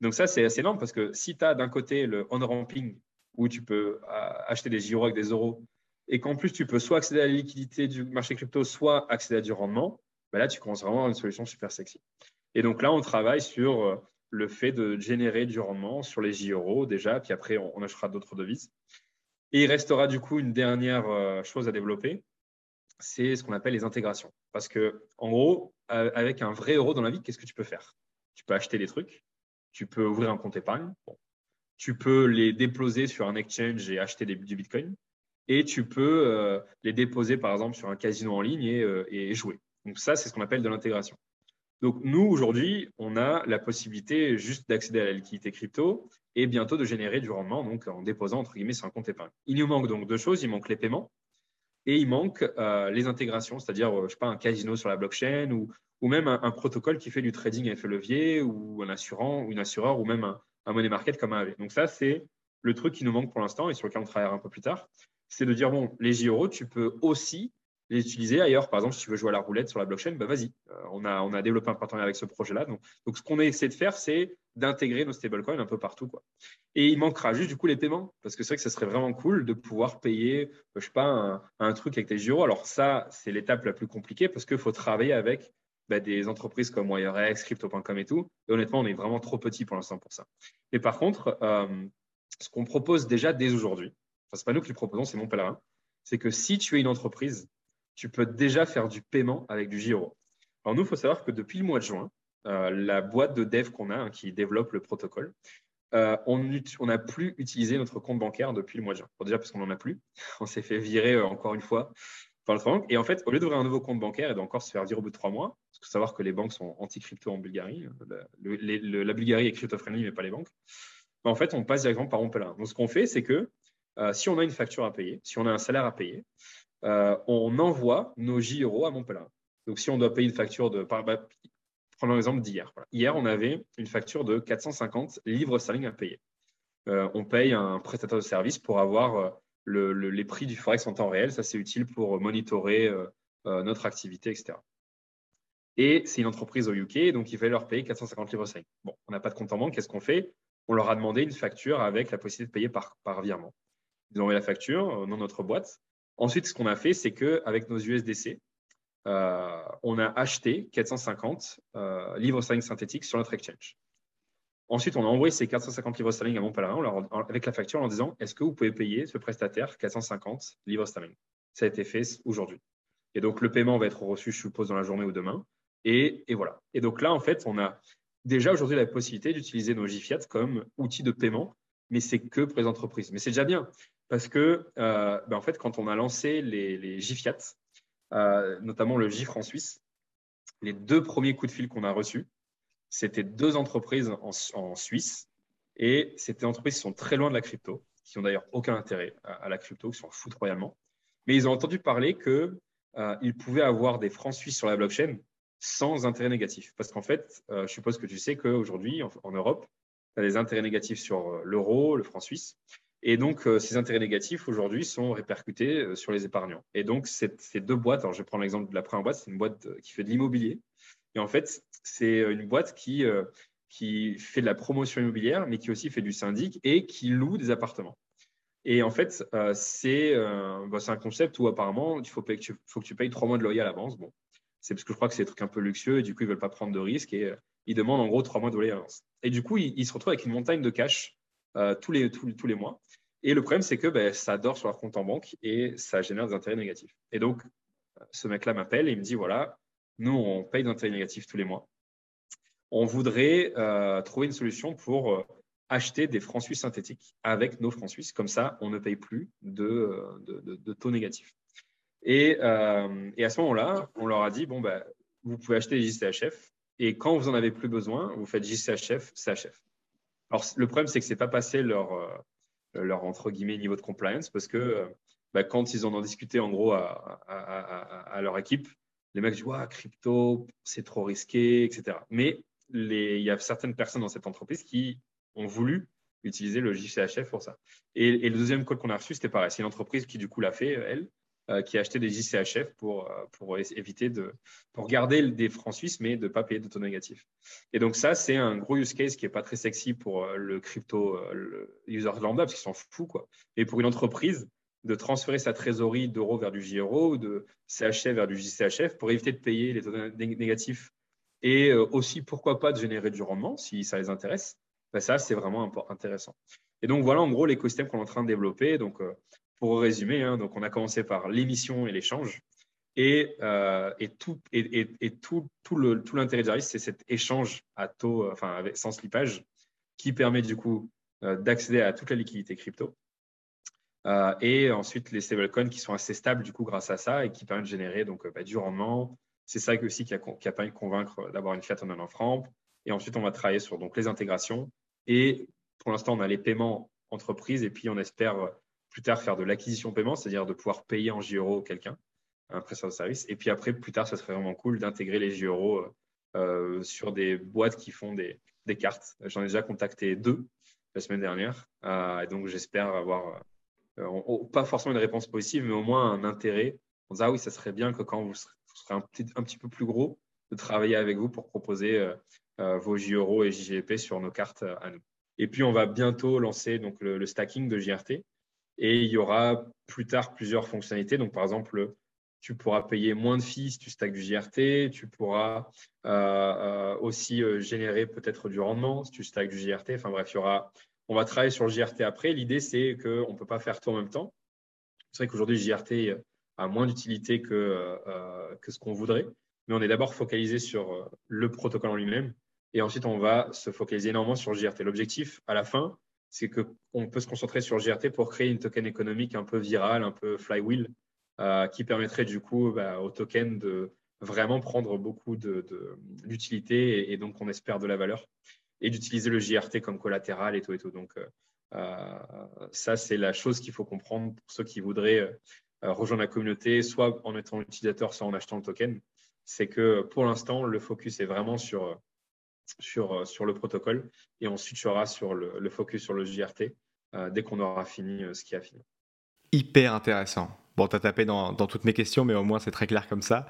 Donc, ça, c'est assez énorme parce que si tu as d'un côté le on-ramping où tu peux euh, acheter des gyros avec des euros et qu'en plus tu peux soit accéder à la liquidité du marché crypto, soit accéder à du rendement, ben là tu commences vraiment à une solution super sexy. Et donc là, on travaille sur euh, le fait de générer du rendement sur les J-euros déjà, puis après on, achètera d'autres devises. Et il restera du coup une dernière euh, chose à développer, c'est ce qu'on appelle les intégrations. Parce que en gros, avec un vrai euro dans la vie, qu'est-ce que tu peux faire? Tu peux acheter des trucs, tu peux ouvrir un compte épargne. Tu peux les déposer sur un exchange et acheter du Bitcoin. Et tu peux euh, les déposer, par exemple, sur un casino en ligne et, et jouer. Donc ça, c'est ce qu'on appelle de l'intégration. Donc nous, aujourd'hui, on a la possibilité juste d'accéder à la liquidité crypto et bientôt de générer du rendement donc en déposant, entre guillemets, sur un compte épargne. Il nous manque donc deux choses. Il manque les paiements et il manque euh, les intégrations, c'est-à-dire, euh, je sais pas, un casino sur la blockchain ou, ou même un, protocole qui fait du trading à effet levier ou un assurant ou une assureur ou même un, un money market comme un AV. Donc ça, c'est le truc qui nous manque pour l'instant et sur lequel on travaillera un peu plus tard. C'est de dire, bon, les JRO, tu peux aussi les utiliser ailleurs. Par exemple, si tu veux jouer à la roulette sur la blockchain, bah vas-y. Euh, on, a, a développé un partenariat avec ce projet-là. Donc, ce qu'on essaie de faire, c'est d'intégrer nos stablecoins un peu partout. Et il manquera juste du coup les paiements, parce que c'est vrai que ce serait vraiment cool de pouvoir payer, je sais pas, un, truc avec tes gyros. Alors ça, c'est l'étape la plus compliquée parce qu'il faut travailler avec bah, des entreprises comme WireX, Crypto.com et tout. Et honnêtement, on est vraiment trop petit pour l'instant pour ça. Et par contre, euh, ce qu'on propose déjà dès aujourd'hui, enfin, c'est pas nous qui le proposons, c'est mon pèlerin, c'est que si tu es une entreprise tu peux déjà faire du paiement avec du Giro. Alors nous, il faut savoir que depuis le mois de juin, euh, la boîte de dev qu'on a, hein, qui développe le protocole, euh, on n'a plus utilisé notre compte bancaire depuis le mois de juin. déjà parce qu'on n'en a plus. On s'est fait virer encore une fois par. Et en fait, au lieu d'ouvrir un nouveau compte bancaire et d'encore se faire virer au bout de trois mois, parce qu'il faut savoir que les banques sont anti-crypto en Bulgarie, la, Bulgarie est crypto-friendly, mais pas les banques, en fait, on passe directement par Montpellier. Donc ce qu'on fait, c'est que si on a une facture à payer, si on a un salaire à payer, euh, on envoie nos JRO à Montpellier. Donc, si on doit payer une facture de. Bah, prenons l'exemple d'hier. Hier, on avait une facture de 450 livres sterling à payer. Euh, on paye un prestataire de service pour avoir euh, les prix du Forex en temps réel. Ça, c'est utile pour monitorer notre activité, etc. Et c'est une entreprise au UK, donc il fallait leur payer 450 livres sterling. Bon, on n'a pas de compte en banque, qu'est-ce qu'on fait? On leur a demandé une facture avec la possibilité de payer par, virement. Ils ont envoyé la facture dans notre boîte. Ensuite, ce qu'on a fait, c'est qu'avec nos USDC, euh, on a acheté 450 euh, livres sterling synthétiques sur notre exchange. Ensuite, on a envoyé ces 450 livres sterling à mon pèlerin avec la facture en disant est-ce que vous pouvez payer ce prestataire 450 livres sterling? Ça a été fait aujourd'hui. Et donc, le paiement va être reçu, je suppose, dans la journée ou demain. Et, voilà. Et donc là, en fait, on a déjà aujourd'hui la possibilité d'utiliser nos JFIAT comme outil de paiement, mais c'est que pour les entreprises. Mais c'est déjà bien. Parce que, euh, ben, en fait, quand on a lancé les, les euh, notamment le GIFRE en Suisse, les deux premiers coups de fil qu'on a reçus, c'était deux entreprises en, Suisse. Et c'était des entreprises qui sont très loin de la crypto, qui n'ont d'ailleurs aucun intérêt à, la crypto, qui s'en foutent royalement. Mais ils ont entendu parler qu'ils euh, pouvaient avoir des francs suisses sur la blockchain sans intérêt négatif. Parce qu'en fait, je suppose que tu sais qu'aujourd'hui, en, en Europe, tu as des intérêts négatifs sur l'euro, le franc suisse. Et donc, euh, ces intérêts négatifs aujourd'hui sont répercutés euh, sur les épargnants. Et donc, ces deux boîtes, alors je vais prendre l'exemple de la première boîte, c'est une boîte euh, qui fait de l'immobilier. Et en fait, c'est une boîte qui, qui fait de la promotion immobilière, mais qui aussi fait du syndic et qui loue des appartements. Et en fait, c'est bah, un concept où apparemment, il faut, que tu, faut que tu payes trois mois de loyer à l'avance. Bon, c'est parce que je crois que c'est des trucs un peu luxueux et du coup, ils ne veulent pas prendre de risques et ils demandent en gros trois mois de loyer à l'avance. Et du coup, ils, se retrouvent avec une montagne de cash tous, les, tous les mois. Et le problème, c'est que ben, ça dort sur leur compte en banque et ça génère des intérêts négatifs. Et donc, ce mec-là m'appelle et il me dit, voilà, nous, on paye des intérêts négatifs tous les mois. On voudrait euh, trouver une solution pour euh, acheter des francs suisses synthétiques avec nos francs suisses. Comme ça, on ne paye plus de, euh, taux négatifs. Et, à ce moment-là, on leur a dit, bon, ben, vous pouvez acheter des JCHF et quand vous en avez plus besoin, vous faites JCHF, CHF. Alors, le problème, c'est que ce n'est pas passé leur leur entre guillemets niveau de compliance parce que bah, quand ils en ont discuté en gros à, à, leur équipe, les mecs disent ouais, crypto, c'est trop risqué, etc. Mais il y a certaines personnes dans cette entreprise qui ont voulu utiliser le JCHF pour ça. Et, le deuxième code qu'on a reçu, c'était pareil. C'est une entreprise qui du coup l'a fait, elle, euh, qui a acheté des JCHF pour, euh, pour éviter de pour garder des francs suisses, mais de ne pas payer de taux négatif. Et donc ça, c'est un gros use case qui n'est pas très sexy pour euh, le crypto le user lambda, parce qu'ils s'en foutent. Quoi. Et pour une entreprise, de transférer sa trésorerie d'euros vers du JRO ou de CHF vers du JCHF pour éviter de payer les taux négatifs et aussi, pourquoi pas, de générer du rendement si ça les intéresse. Ben ça, c'est vraiment intéressant. Et donc, voilà en gros l'écosystème qu'on est en train de développer. Donc, pour résumer, hein, donc on a commencé par l'émission et l'échange. Et, euh, tout, l'intérêt de Jarvis, c'est cet échange à taux, enfin, sans slippage, qui permet du coup d'accéder à toute la liquidité crypto. et ensuite, les stablecoins qui sont assez stables du coup grâce à ça et qui permettent de générer donc, bah, du rendement. C'est ça aussi qui a, qui a permis de convaincre d'avoir une fiat en un franc. Et ensuite, on va travailler sur donc, les intégrations. Et pour l'instant, on a les paiements entreprises et puis on espère plus tard faire de l'acquisition paiement, c'est-à-dire de pouvoir payer en JEuro quelqu'un, un prestataire de service. Et puis après, plus tard, ce serait vraiment cool d'intégrer les JEuro euh, sur des boîtes qui font des, cartes. J'en ai déjà contacté deux la semaine dernière. Euh, et donc, j'espère avoir euh, pas forcément une réponse positive, mais au moins un intérêt. On dit, ah oui, ça serait bien que quand vous un, petit, un petit peu plus gros, de travailler avec vous pour proposer vos JEuro et JGP sur nos cartes à nous. Et puis, on va bientôt lancer donc, le, stacking de JRT. Et il y aura plus tard plusieurs fonctionnalités. Donc, par exemple, tu pourras payer moins de fees si tu stacks du JRT. Tu pourras euh, euh, aussi euh, générer peut-être du rendement si tu stacks du JRT. Enfin bref, il y aura, on va travailler sur le JRT après. L'idée, c'est qu'on ne peut pas faire tout en même temps. C'est vrai qu'aujourd'hui, JRT a moins d'utilité que, que ce qu'on voudrait. Mais on est d'abord focalisé sur le protocole en lui-même et ensuite, on va se focaliser énormément sur JRT. L'objectif, à la fin, c'est qu'on peut se concentrer sur JRT pour créer une token économique un peu virale, un peu flywheel, euh, qui permettrait du coup bah, au token de vraiment prendre beaucoup d'utilité et, donc on espère de la valeur et d'utiliser le JRT comme collatéral et tout et tout. Donc euh, euh, ça, c'est la chose qu'il faut comprendre pour ceux qui voudraient rejoindre la communauté, soit en étant utilisateur, soit en achetant le token. C'est que pour l'instant, le focus est vraiment sur sur, euh, sur le protocole et tu auras sur le, focus sur le JRT euh, dès qu'on aura fini euh, ce qui a fini. Hyper intéressant. Bon, tu as tapé dans, dans, toutes mes questions, mais au moins c'est très clair comme ça.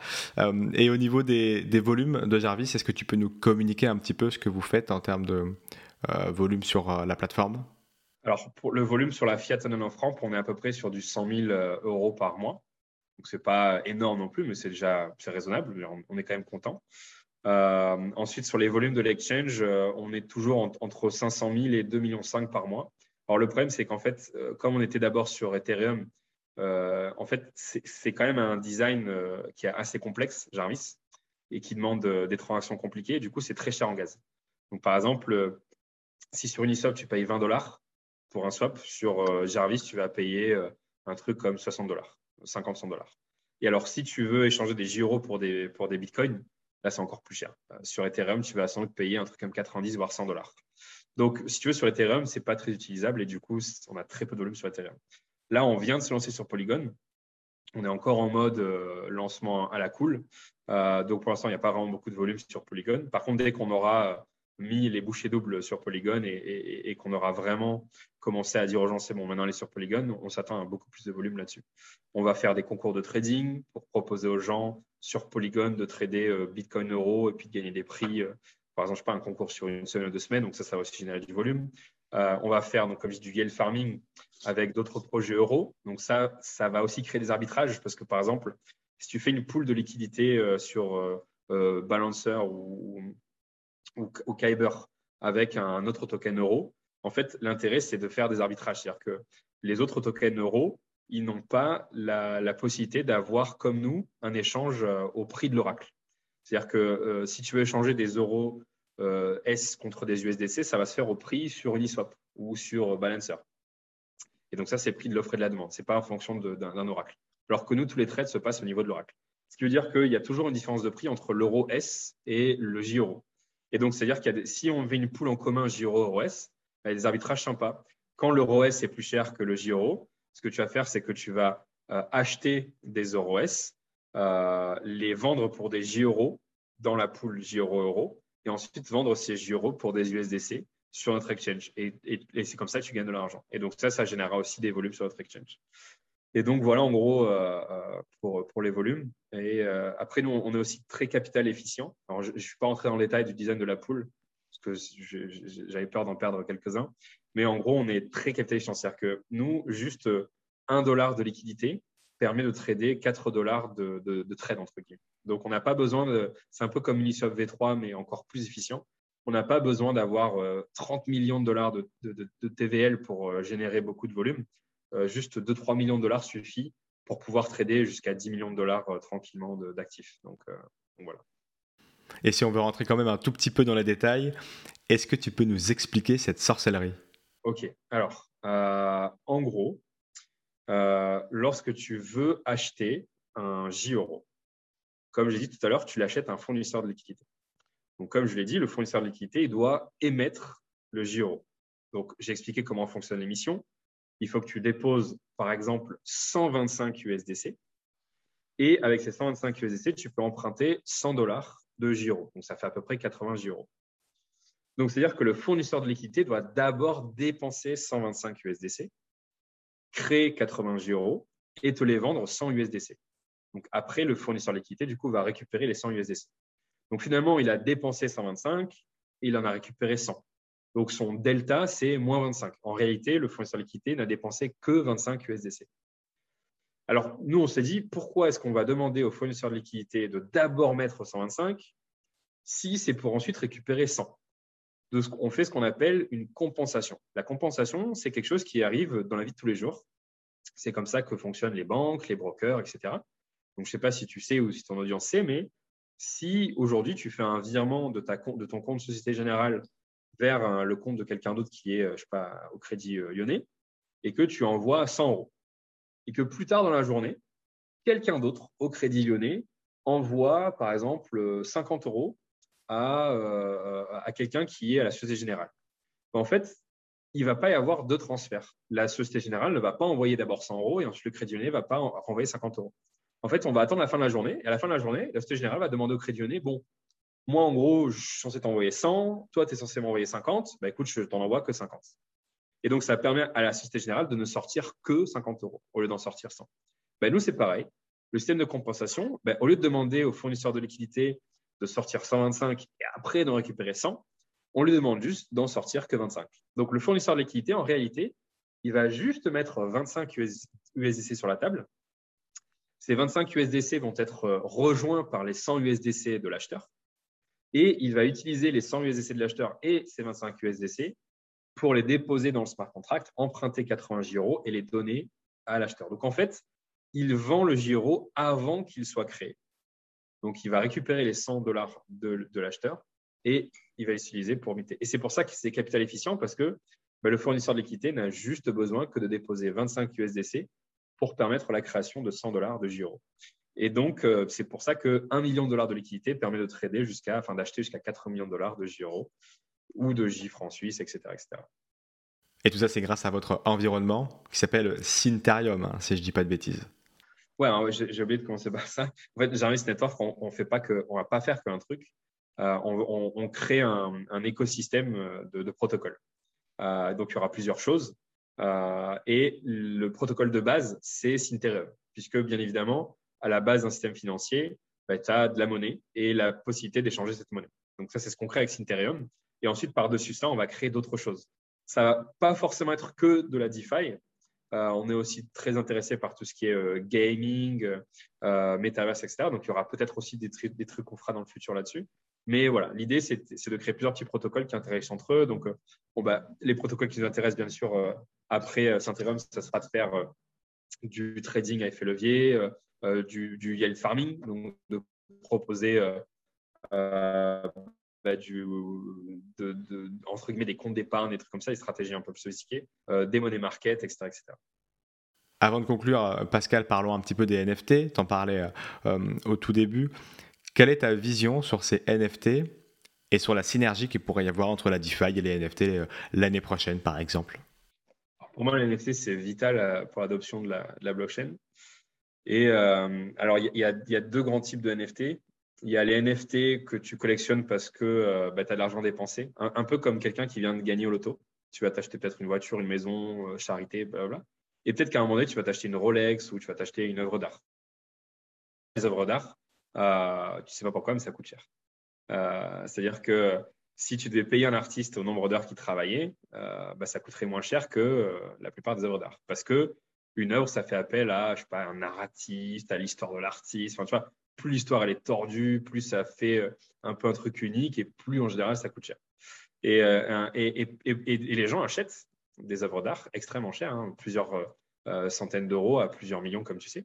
et au niveau des, des volumes de Jarvis, est-ce que tu peux nous communiquer un petit peu ce que vous faites en termes de volume sur la plateforme? Alors, pour le volume sur la Fiat en francs, on est à peu près sur du 100 000 euros par mois. Donc, ce n'est pas énorme non plus, mais c'est déjà raisonnable. On est quand même content. Euh, ensuite, sur les volumes de l'exchange, euh, on est toujours entre 500 000 et 2,5 millions par mois. Alors, le problème, c'est qu'en fait, euh, comme on était d'abord sur Ethereum, en fait, c'est quand même un design qui est assez complexe, Jarvis, et qui demande des transactions compliquées. Du coup, c'est très cher en gaz. Donc, par exemple, si sur Uniswap, tu payes 20 dollars pour un swap, sur Jarvis, tu vas payer un truc comme 60 dollars, 50-100 dollars. Et alors, si tu veux échanger des gyros pour des, pour des bitcoins, Là, c'est encore plus cher. Euh, sur Ethereum, tu vas sans doute payer un truc comme 90 voire 100 dollars. Donc, si tu veux, sur Ethereum, ce n'est pas très utilisable et du coup, on a très peu de volume sur Ethereum. Là, on vient de se lancer sur Polygon. On est encore en mode euh, lancement à la cool. Euh, donc, pour l'instant, il n'y a pas vraiment beaucoup de volume sur Polygon. Par contre, dès qu'on aura mis les bouchées doubles sur Polygon et, qu'on aura vraiment commencé à dire aux gens c'est bon, maintenant les sur Polygon, on s'attend à beaucoup plus de volume là-dessus. On va faire des concours de trading pour proposer aux gens sur Polygon de trader euh, Bitcoin euro et puis de gagner des prix. Euh, par exemple, je sais pas, un concours sur une semaine ou deux semaines, donc ça, ça va aussi générer du volume. Euh, on va faire, donc, comme je dis, du yield farming avec d'autres projets euros. Donc ça, ça va aussi créer des arbitrages parce que, par exemple, si tu fais une pool de liquidité sur Balancer ou, ou, ou Kyber avec un autre token euro, en fait, l'intérêt, c'est de faire des arbitrages. C'est-à-dire que les autres tokens euros, ils n'ont pas la, possibilité d'avoir, comme nous, un échange euh, au prix de l'oracle. C'est-à-dire que euh, si tu veux échanger des euros euh, S contre des USDC, ça va se faire au prix sur Uniswap ou sur Balancer. Et donc ça, c'est le prix de l'offre et de la demande. Ce n'est pas en fonction d'un oracle. Alors que nous, tous les trades se passent au niveau de l'oracle. Ce qui veut dire qu'il y a toujours une différence de prix entre l'euro S et le J-euro. Et donc, c'est-à-dire que si on fait une poule en commun J-euro S, il y a des arbitrages sympas. Quand l'euro S est plus cher que le J-euro, ce que tu vas faire, c'est que tu vas euh, acheter des euros S, euh, les vendre pour des J-euros dans la poule J-euro-euro, et ensuite vendre ces J-euros pour des USDC sur notre exchange. Et, c'est comme ça que tu gagnes de l'argent. Et donc ça, ça générera aussi des volumes sur notre exchange. Et donc voilà en gros euh, pour, pour les volumes. Et après, nous, on est aussi très capital efficient. Alors, je ne suis pas entré dans le détail du design de la poule, que j'avais peur d'en perdre quelques-uns. Mais en gros, on est très capitalisant. C'est-à-dire que nous, juste 1 dollar de liquidité permet de trader 4 dollars de, de, trade, entre guillemets. Donc, on n'a pas besoin de. C'est un peu comme Uniswap V3, mais encore plus efficient. On n'a pas besoin d'avoir 30 euh, millions de dollars de, TVL pour euh, générer beaucoup de volume. Euh, juste 2-3 millions de dollars suffit pour pouvoir trader jusqu'à 10 millions de dollars tranquillement d'actifs. Donc, donc, voilà. Et si on veut rentrer quand même un tout petit peu dans les détails, est-ce que tu peux nous expliquer cette sorcellerie? Ok, alors, en gros, lorsque tu veux acheter un J-Euro, comme j'ai dit tout à l'heure, tu l'achètes à un fournisseur de liquidité. Donc, comme je l'ai dit, le fournisseur de liquidité, il doit émettre le J-Euro. Donc, j'ai expliqué comment fonctionne l'émission. Il faut que tu déposes, par exemple, 125 USDC. Et avec ces 125 USDC, tu peux emprunter 100 dollars de J-Euro. Donc, ça fait à peu près 80 J-Euro. Donc, c'est-à-dire que le fournisseur de liquidité doit d'abord dépenser 125 USDC, créer 80 J-Euro et te les vendre 100 USDC. Donc après, le fournisseur de liquidité, du coup, va récupérer les 100 USDC. Donc finalement, il a dépensé 125 et il en a récupéré 100. Donc son delta, c'est moins 25. En réalité, le fournisseur de liquidité n'a dépensé que 25 USDC. Alors nous, on s'est dit, pourquoi est-ce qu'on va demander au fournisseur de liquidité de d'abord mettre 125 si c'est pour ensuite récupérer 100 on fait ce qu'on appelle une compensation. La compensation, c'est quelque chose qui arrive dans la vie de tous les jours. C'est comme ça que fonctionnent les banques, les brokers, etc. Donc, je ne sais pas si tu sais ou si ton audience sait, mais si aujourd'hui tu fais un virement de, ton compte Société Générale vers le compte de quelqu'un d'autre qui est, euh, je sais pas, au Crédit euh, Lyonnais, et que tu envoies 100 euros, et que plus tard dans la journée, quelqu'un d'autre au Crédit Lyonnais envoie, par exemple, 50 euros à, euh, à quelqu'un qui est à la Société Générale. En fait, il ne va pas y avoir deux transferts. La Société Générale ne va pas envoyer d'abord 100 euros et ensuite le Crédit Lyonnais ne va pas envoyer 50 euros. En fait, on va attendre la fin de la journée. Et à la fin de la journée, la Société Générale va demander au Crédit Lyonnais, bon, moi, en gros, je suis censé t'envoyer 100, toi, tu es censé m'envoyer 50, bah, écoute, je t'en envoie que 50. Et donc, ça permet à la Société Générale de ne sortir que 50 euros au lieu d'en sortir 100. Bah, nous, c'est pareil. Le système de compensation, bah, au lieu de demander au fournisseur de liquidité de sortir 125 et après d'en récupérer 100, on lui demande juste d'en sortir que 25. Donc, le fournisseur de liquidité, en réalité, il va juste mettre 25 USDC sur la table ces 25 USDC vont être euh, rejoints par les 100 USDC de l'acheteur et il va utiliser les 100 USDC de l'acheteur et ces 25 USDC pour les déposer dans le smart contract, emprunter 80 gyros et les donner à l'acheteur. Donc en fait, il vend le gyro avant qu'il soit créé. Donc il va récupérer les 100 dollars de, l'acheteur et il va les utiliser pour muter. Et c'est pour ça que c'est capital efficient parce que bah, le fournisseur de n'a juste besoin que de déposer 25 USDC pour permettre la création de 100 dollars de Giro. Et donc, euh, c'est pour ça que 1 million de dollars de liquidité permet de trader jusqu'à, enfin, d'acheter jusqu'à 4 millions de dollars de Giro ou de J francs suisse, etc., etc. Et tout ça, c'est grâce à votre environnement qui s'appelle Syntherium, hein, si je ne dis pas de bêtises. Ouais, j'ai oublié de commencer par ça. En fait, Jarvis Network, on ne pas que, on va pas faire qu'un truc. Euh, on, crée un, écosystème euh, de, de protocoles. donc, il y aura plusieurs choses. Et le protocole de base, c'est Syntherium, puisque bien évidemment, à la base d'un système financier, bah, tu as de la monnaie et la possibilité d'échanger cette monnaie. Donc ça, c'est ce qu'on crée avec Syntherium. Et ensuite, par-dessus ça, on va créer d'autres choses. Ça ne va pas forcément être que de la DeFi. Euh, on est aussi très intéressé par tout ce qui est euh, gaming, metaverse, etc. Donc, il y aura peut-être aussi des, trucs qu'on fera dans le futur là-dessus. Mais voilà, l'idée, c'est de créer plusieurs petits protocoles qui intéressent entre eux. Donc, euh, bon, bah, les protocoles qui nous intéressent, bien sûr, euh, après euh, Syntherium, ça sera de faire du trading à effet levier, du, du, yield farming, donc de proposer bah, du, de, entre guillemets, des comptes d'épargne, des trucs comme ça, des stratégies un peu plus sophistiquées, des monnaies market, etc., etc. Avant de conclure, Pascal, parlons un petit peu des NFT. Tu en parlais au tout début. Quelle est ta vision sur ces NFT et sur la synergie qu'il pourrait y avoir entre la DeFi et les NFT euh, l'année prochaine, par exemple? Pour moi, les NFT, c'est vital euh, pour l'adoption de la, blockchain. Et euh, alors, il y, a deux grands types de NFT. Il y a les NFT que tu collectionnes parce que bah, tu as de l'argent dépensé, un, peu comme quelqu'un qui vient de gagner au loto. Tu vas t'acheter peut-être une voiture, une maison, charité, blablabla. Et peut-être qu'à un moment donné, tu vas t'acheter une Rolex ou tu vas t'acheter une œuvre d'art. Les œuvres d'art, euh, tu sais pas pourquoi, mais ça coûte cher. Euh, c'est-à-dire que si tu devais payer un artiste au nombre d'heures qu'il travaillait, euh, bah, ça coûterait moins cher que la plupart des œuvres d'art. Parce que une œuvre, ça fait appel à, un narratiste, à l'histoire de l'artiste. Plus l'histoire est tordue, plus ça fait un peu un truc unique et plus en général ça coûte cher. Et, et, les gens achètent des œuvres d'art extrêmement chères, hein, plusieurs centaines d'euros à plusieurs millions, comme tu sais.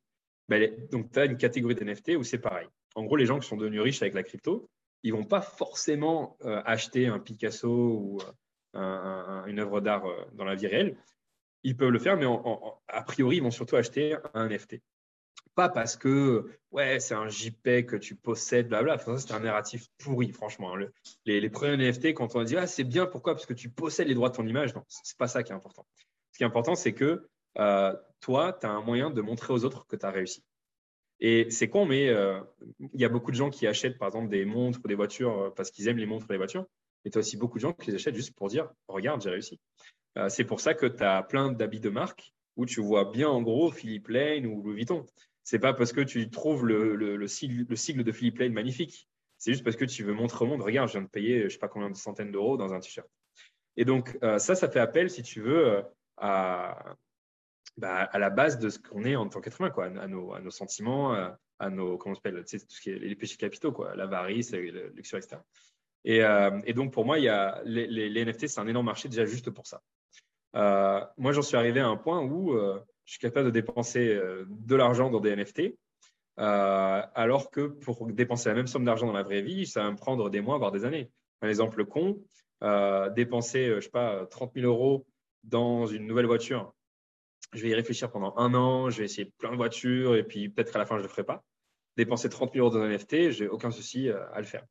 Donc, tu as une catégorie d'NFT où c'est pareil. En gros, les gens qui sont devenus riches avec la crypto, ils vont pas forcément euh, acheter un Picasso ou, une œuvre d'art dans la vie réelle, ils peuvent le faire, mais a priori, ils vont surtout acheter un NFT. Pas parce que ouais, c'est un JPEG que tu possèdes, blabla. Enfin, c'est un narratif pourri, franchement. Hein. les, premiers NFT, quand on dit ah, c'est bien, pourquoi? Parce que tu possèdes les droits de ton image. Non, c'est pas ça qui est important. Ce qui est important, c'est que euh, toi, tu as un moyen de montrer aux autres que tu as réussi. Et c'est con, mais euh, il y a beaucoup de gens qui achètent, par exemple, des montres ou des voitures euh, parce qu'ils aiment les montres et les voitures. Et tu as aussi beaucoup de gens qui les achètent juste pour dire Regarde, j'ai réussi. C'est pour ça que tu as plein d'habits de marque où tu vois bien en gros Philippe Lane ou Louis Vuitton. C'est pas parce que tu trouves le, le, sigle, de Philippe Lane magnifique. C'est juste parce que tu veux montrer au monde, regarde, je viens de payer je sais pas combien de centaines d'euros dans un t-shirt. Et donc, ça, ça fait appel, si tu veux, à, bah, à la base de ce qu'on est en tant qu'être humain, quoi, à, nos, sentiments, à, nos, comment on s'appelle, tout ce qui est les péchés capitaux, l'avarice, le luxure, etc. Et, euh, donc, pour moi, y a, les, NFT, c'est un énorme marché déjà juste pour ça. Euh, moi, j'en suis arrivé à un point où euh, je suis capable de dépenser de l'argent dans des NFT, alors que pour dépenser la même somme d'argent dans la vraie vie, ça va me prendre des mois, voire des années. Un exemple con, dépenser, je sais pas, 30 000 euros dans une nouvelle voiture je vais y réfléchir pendant un an, je vais essayer plein de voitures et puis peut-être à la fin, je ne le ferai pas. Dépenser 30 000 euros dans un NFT, je n'ai aucun souci euh, à le faire.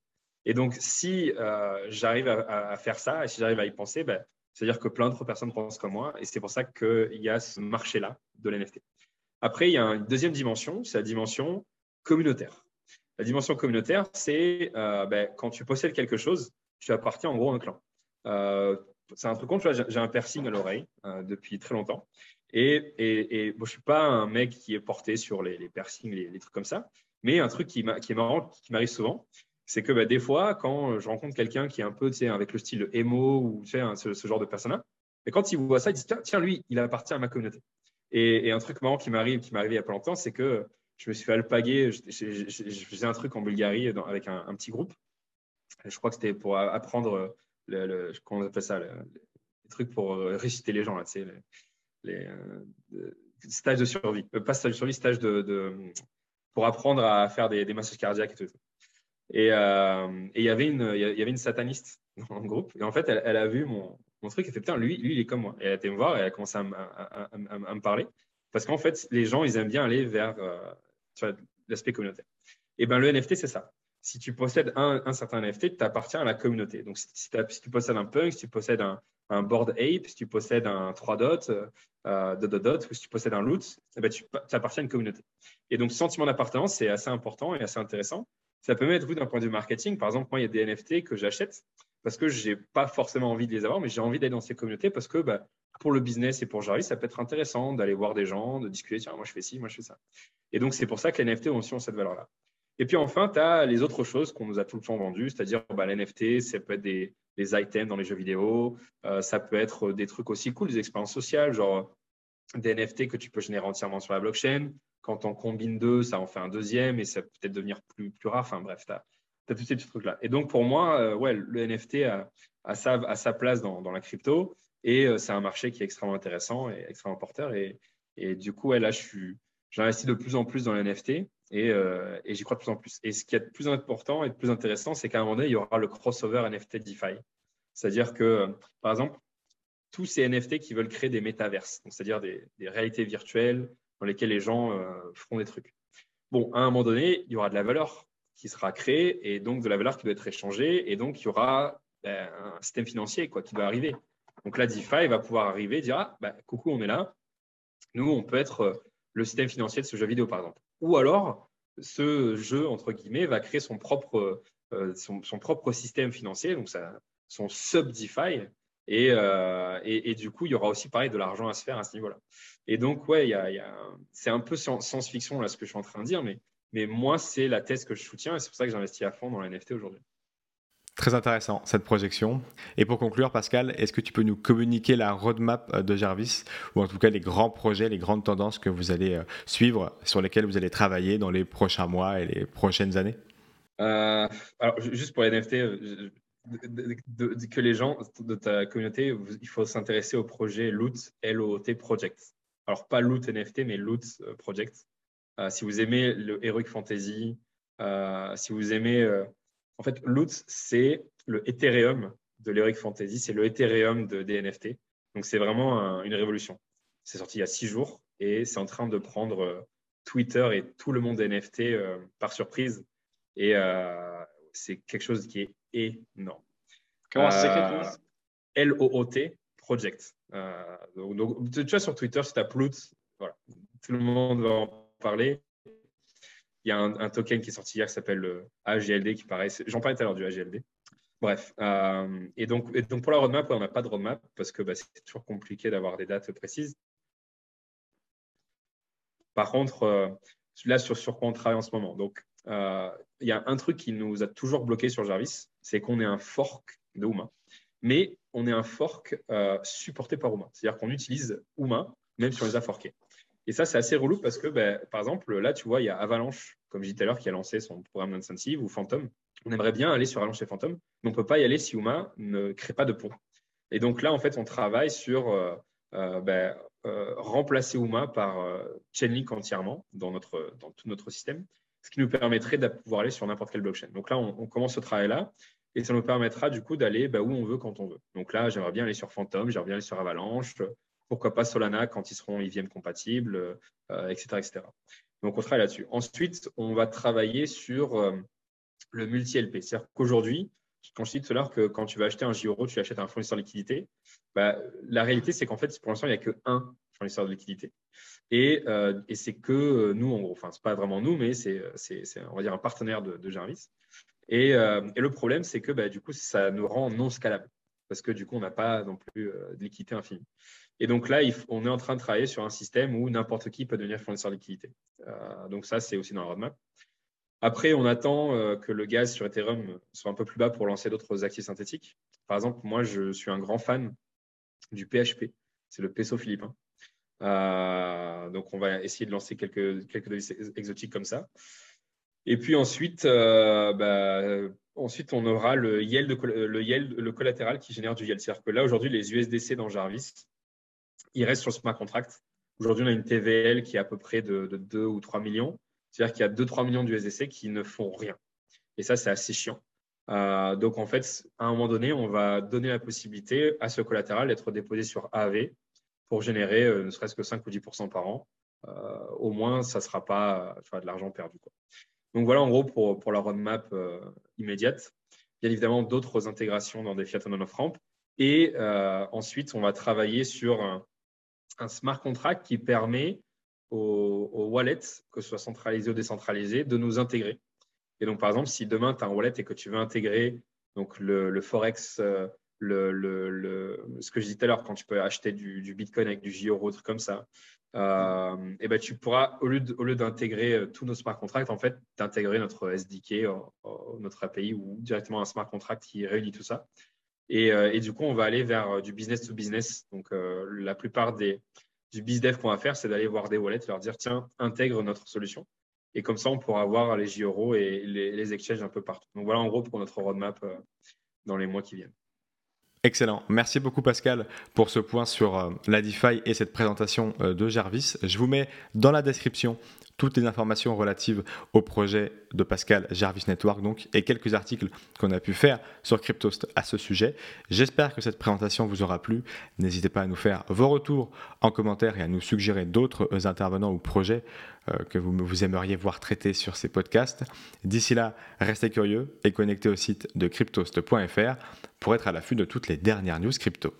Et donc, si euh, j'arrive à, faire ça et si j'arrive à y penser, ben, c'est-à-dire que plein d'autres personnes pensent comme moi et c'est pour ça qu'il y a ce marché-là de l'NFT. Après, il y a une deuxième dimension, c'est la dimension communautaire. La dimension communautaire, c'est euh, ben, quand tu possèdes quelque chose, tu appartiens en gros à un clan. c'est un truc con, j'ai un piercing à l'oreille depuis très longtemps. Et, je ne suis pas un mec qui est porté sur les, piercings, les, trucs comme ça. Mais un truc qui est marrant, qui m'arrive souvent, c'est que bah, des fois, quand je rencontre quelqu'un qui est un peu avec le style emo ou ce, genre de personne-là, et quand il voit ça, il dit tiens, lui, il appartient à ma communauté. Et, un truc marrant qui m'arrive, qui m'est arrivé il n'y a pas longtemps, c'est que je me suis fait alpaguer. Je, faisais un truc en Bulgarie avec un, petit groupe. Je crois que c'était pour apprendre le, le, comment on appelle ça, les trucs pour réciter les gens là, les euh, stages de survie, euh, pas stage de survie, stage de, pour apprendre à faire des, massages cardiaques et tout. Et euh, il y avait une, sataniste dans le groupe. Et en fait, elle, a vu mon, mon truc. Elle fait putain, lui, lui, il est comme moi. Et elle a été me voir et elle a commencé à, me parler. Parce qu'en fait, les gens, ils aiment bien aller vers l'aspect communautaire. Et ben le NFT, c'est ça. Si tu possèdes un, certain NFT, tu appartiens à la communauté. Donc, si, tu possèdes un punk, si tu possèdes un, board ape, si tu possèdes un 3 dots, euh, dot, dot, ou si tu possèdes un loot, eh ben, tu, appartiens à une communauté. Et donc, sentiment d'appartenance, c'est assez important et assez intéressant. Ça peut mettre vous d'un point de vue marketing. Par exemple, moi, il y a des NFT que j'achète parce que je n'ai pas forcément envie de les avoir, mais j'ai envie d'aller dans ces communautés parce que bah, pour le business et pour Jarvis, ça peut être intéressant d'aller voir des gens, de discuter, tiens, moi je fais ci, moi je fais ça. Et donc, c'est pour ça que les NFT ont aussi cette valeur-là. Et puis enfin, tu as les autres choses qu'on nous a tout le temps vendues, c'est-à-dire bah, l'NFT, ça peut être des, items dans les jeux vidéo, euh, ça peut être des trucs aussi cool, des expériences sociales, genre des NFT que tu peux générer entièrement sur la blockchain. Quand on combine deux, ça en fait un deuxième et ça peut peut-être devenir plus, plus rare. Enfin bref, tu as, tous ces petits trucs-là. Et donc pour moi, euh, ouais, le NFT a, sa, place dans, la crypto et euh, c'est un marché qui est extrêmement intéressant et extrêmement porteur. Et, du coup, là, j'investis de plus en plus dans les NFT euh, et, j'y crois de plus en plus. Et ce qui est de plus important et de plus intéressant, c'est qu'à un moment donné, il y aura le crossover NFT DeFi. C'est-à-dire que, par exemple, tous ces NFT qui veulent créer des métaverses, c'est-à-dire des, réalités virtuelles dans lesquelles les gens euh, feront des trucs. Bon, à un moment donné, il y aura de la valeur qui sera créée et donc de la valeur qui doit être échangée et donc il y aura ben, un système financier quoi, qui doit arriver. Donc là, DeFi va pouvoir arriver et dire ah, ben, coucou, on est là. Nous, on peut être euh, le système financier de ce jeu vidéo, par exemple. Ou alors, ce jeu, entre guillemets, va créer son propre, euh, son, propre système financier, donc son sub-DeFi. Euh, et, et, du coup, il y aura aussi pareil de l'argent à se faire à ce niveau-là. Et donc, ouais, y c'est un peu science-fiction là ce que je suis en train de dire, mais, mais moi, c'est la thèse que je soutiens et c'est pour ça que j'investis à fond dans la NFT aujourd'hui. Très intéressant cette projection. Et pour conclure, Pascal, est-ce que tu peux nous communiquer la roadmap euh, de Jarvis, ou en tout cas les grands projets, les grandes tendances que vous allez euh, suivre, sur lesquelles vous allez travailler dans les prochains mois et les prochaines années? Euh, Alors, juste pour les NFT, que les gens de ta communauté, il faut s'intéresser au projet Loot, L-O-T Project. Alors, pas Loot NFT, mais Loot Project. si vous aimez le Heroic Fantasy, si vous aimez en fait, Loot, c'est le Ethereum de l'Heroic Fantasy. C'est le Ethereum de, des NFT. Donc, c'est vraiment une révolution. C'est sorti il y a six jours et c'est en train de prendre euh, Twitter et tout le monde NFT euh, par surprise. Et c'est quelque chose qui est énorme. Comment ça s'écrit L-O-O-T Project. donc, tu vois, sur Twitter, si tu as Plout, voilà, tout le monde va en parler. Il y a un, token qui est sorti hier qui s'appelle le AGLD, qui paraît, j'en parlais tout à l'heure du AGLD. Bref, euh, et, donc, donc pour la roadmap, on n'a pas de roadmap parce que bah, c'est toujours compliqué d'avoir des dates précises. Par contre, euh, là, sur, sur quoi on travaille en ce moment. Donc, euh, il y a un truc qui nous a toujours bloqué sur Jarvis, c'est qu'on est un fork de Uma. Mais on est un fork supporté par Uma. C'est-à-dire qu'on utilise Uma même si on les a forkés. Et ça, c'est assez relou parce que, ben, par exemple, là, tu vois, il y a Avalanche, comme je disais tout à l'heure, qui a lancé son programme d'incentive, ou Phantom. On aimerait bien aller sur Avalanche et Phantom, mais on ne peut pas y aller si Uma ne crée pas de pont. Et donc là, en fait, on travaille sur euh, euh, ben, euh, remplacer Uma par Chainlink entièrement dans, notre, dans tout notre système, ce qui nous permettrait de pouvoir aller sur n'importe quelle blockchain. Donc là, on, commence ce travail-là. Et ça nous permettra du coup d'aller ben, où on veut quand on veut. Donc là, j'aimerais bien aller sur Phantom, j'aimerais bien aller sur Avalanche, pourquoi pas Solana quand ils seront IVM compatibles, etc., euh, etc. Donc, on travaille là-dessus. Ensuite, on va travailler sur euh, le multi-LP. C'est-à-dire qu'aujourd'hui, quand je dis tout à l'heure que quand tu vas acheter un JEuro, tu achètes un fournisseur de liquidité, bah, la réalité, c'est qu'en fait, pour l'instant, il n'y a qu'un fournisseur de liquidité. Et, euh, c'est que nous, en gros, enfin, ce n'est pas vraiment nous, mais c'est, on va dire, un partenaire de, Jarvis. Et, le problème, c'est que bah, du coup, ça nous rend non scalable parce que du coup, on n'a pas non plus de liquidité infinie. Et donc là, on est en train de travailler sur un système où n'importe qui peut devenir fournisseur de liquidité. Euh, donc ça, c'est aussi dans la roadmap. Après, on attend euh, que le gaz sur Ethereum soit un peu plus bas pour lancer d'autres actifs synthétiques. Par exemple, moi, je suis un grand fan du PHP. C'est le peso philippin. Euh, donc, on va essayer de lancer quelques, quelques devises exotiques comme ça. Et puis ensuite, bah, ensuite on aura le yield, le collatéral qui génère du yield. C'est-à-dire que là, aujourd'hui, les USDC dans Jarvis, il reste sur le smart contract. Aujourd'hui, on a une TVL qui est à peu près de, 2 ou 3 millions. C'est-à-dire qu'il y a 2-3 millions d'USDC qui ne font rien. Et ça, c'est assez chiant. Euh, donc, en fait, à un moment donné, on va donner la possibilité à ce collatéral d'être déposé sur AV pour générer euh, ne serait-ce que 5 ou 10% par an. Euh, au moins, ça ne sera pas de l'argent perdu. Donc, voilà en gros pour, pour la roadmap immédiate. Bien évidemment, d'autres intégrations dans des Fiat on off. Et ensuite, on va travailler sur un, smart contract qui permet aux, wallets, que ce soit centralisé ou décentralisé, de nous intégrer. Et donc, par exemple, si demain, tu as un wallet et que tu veux intégrer donc le, Forex, euh, le, ce que je disais tout à l'heure, quand tu peux acheter du, Bitcoin avec du JEuro, ou truc comme ça, euh, et ben, tu pourras, au lieu d'intégrer euh, tous nos smart contracts, en fait, d'intégrer notre SDK, notre API ou directement un smart contract qui réunit tout ça. Euh, et, du coup, on va aller vers euh, du business to business. Donc, euh, la plupart des, du bizdev qu'on va faire, c'est d'aller voir des wallets, leur dire tiens, intègre notre solution. Et comme ça, on pourra avoir les JEuro et les exchanges un peu partout. Donc, voilà en gros pour notre roadmap dans les mois qui viennent. Excellent. Merci beaucoup Pascal pour ce point sur la DeFi et cette présentation de Jarvis. Je vous mets dans la description toutes les informations relatives au projet de Pascal Jarvis Network donc, et quelques articles qu'on a pu faire sur Cryptost à ce sujet. J'espère que cette présentation vous aura plu. N'hésitez pas à nous faire vos retours en commentaire et à nous suggérer d'autres intervenants ou projets euh, que vous, vous aimeriez voir traités sur ces podcasts. D'ici là, restez curieux et connectez au site de cryptost.fr pour être à l'affût de toutes les dernières news crypto.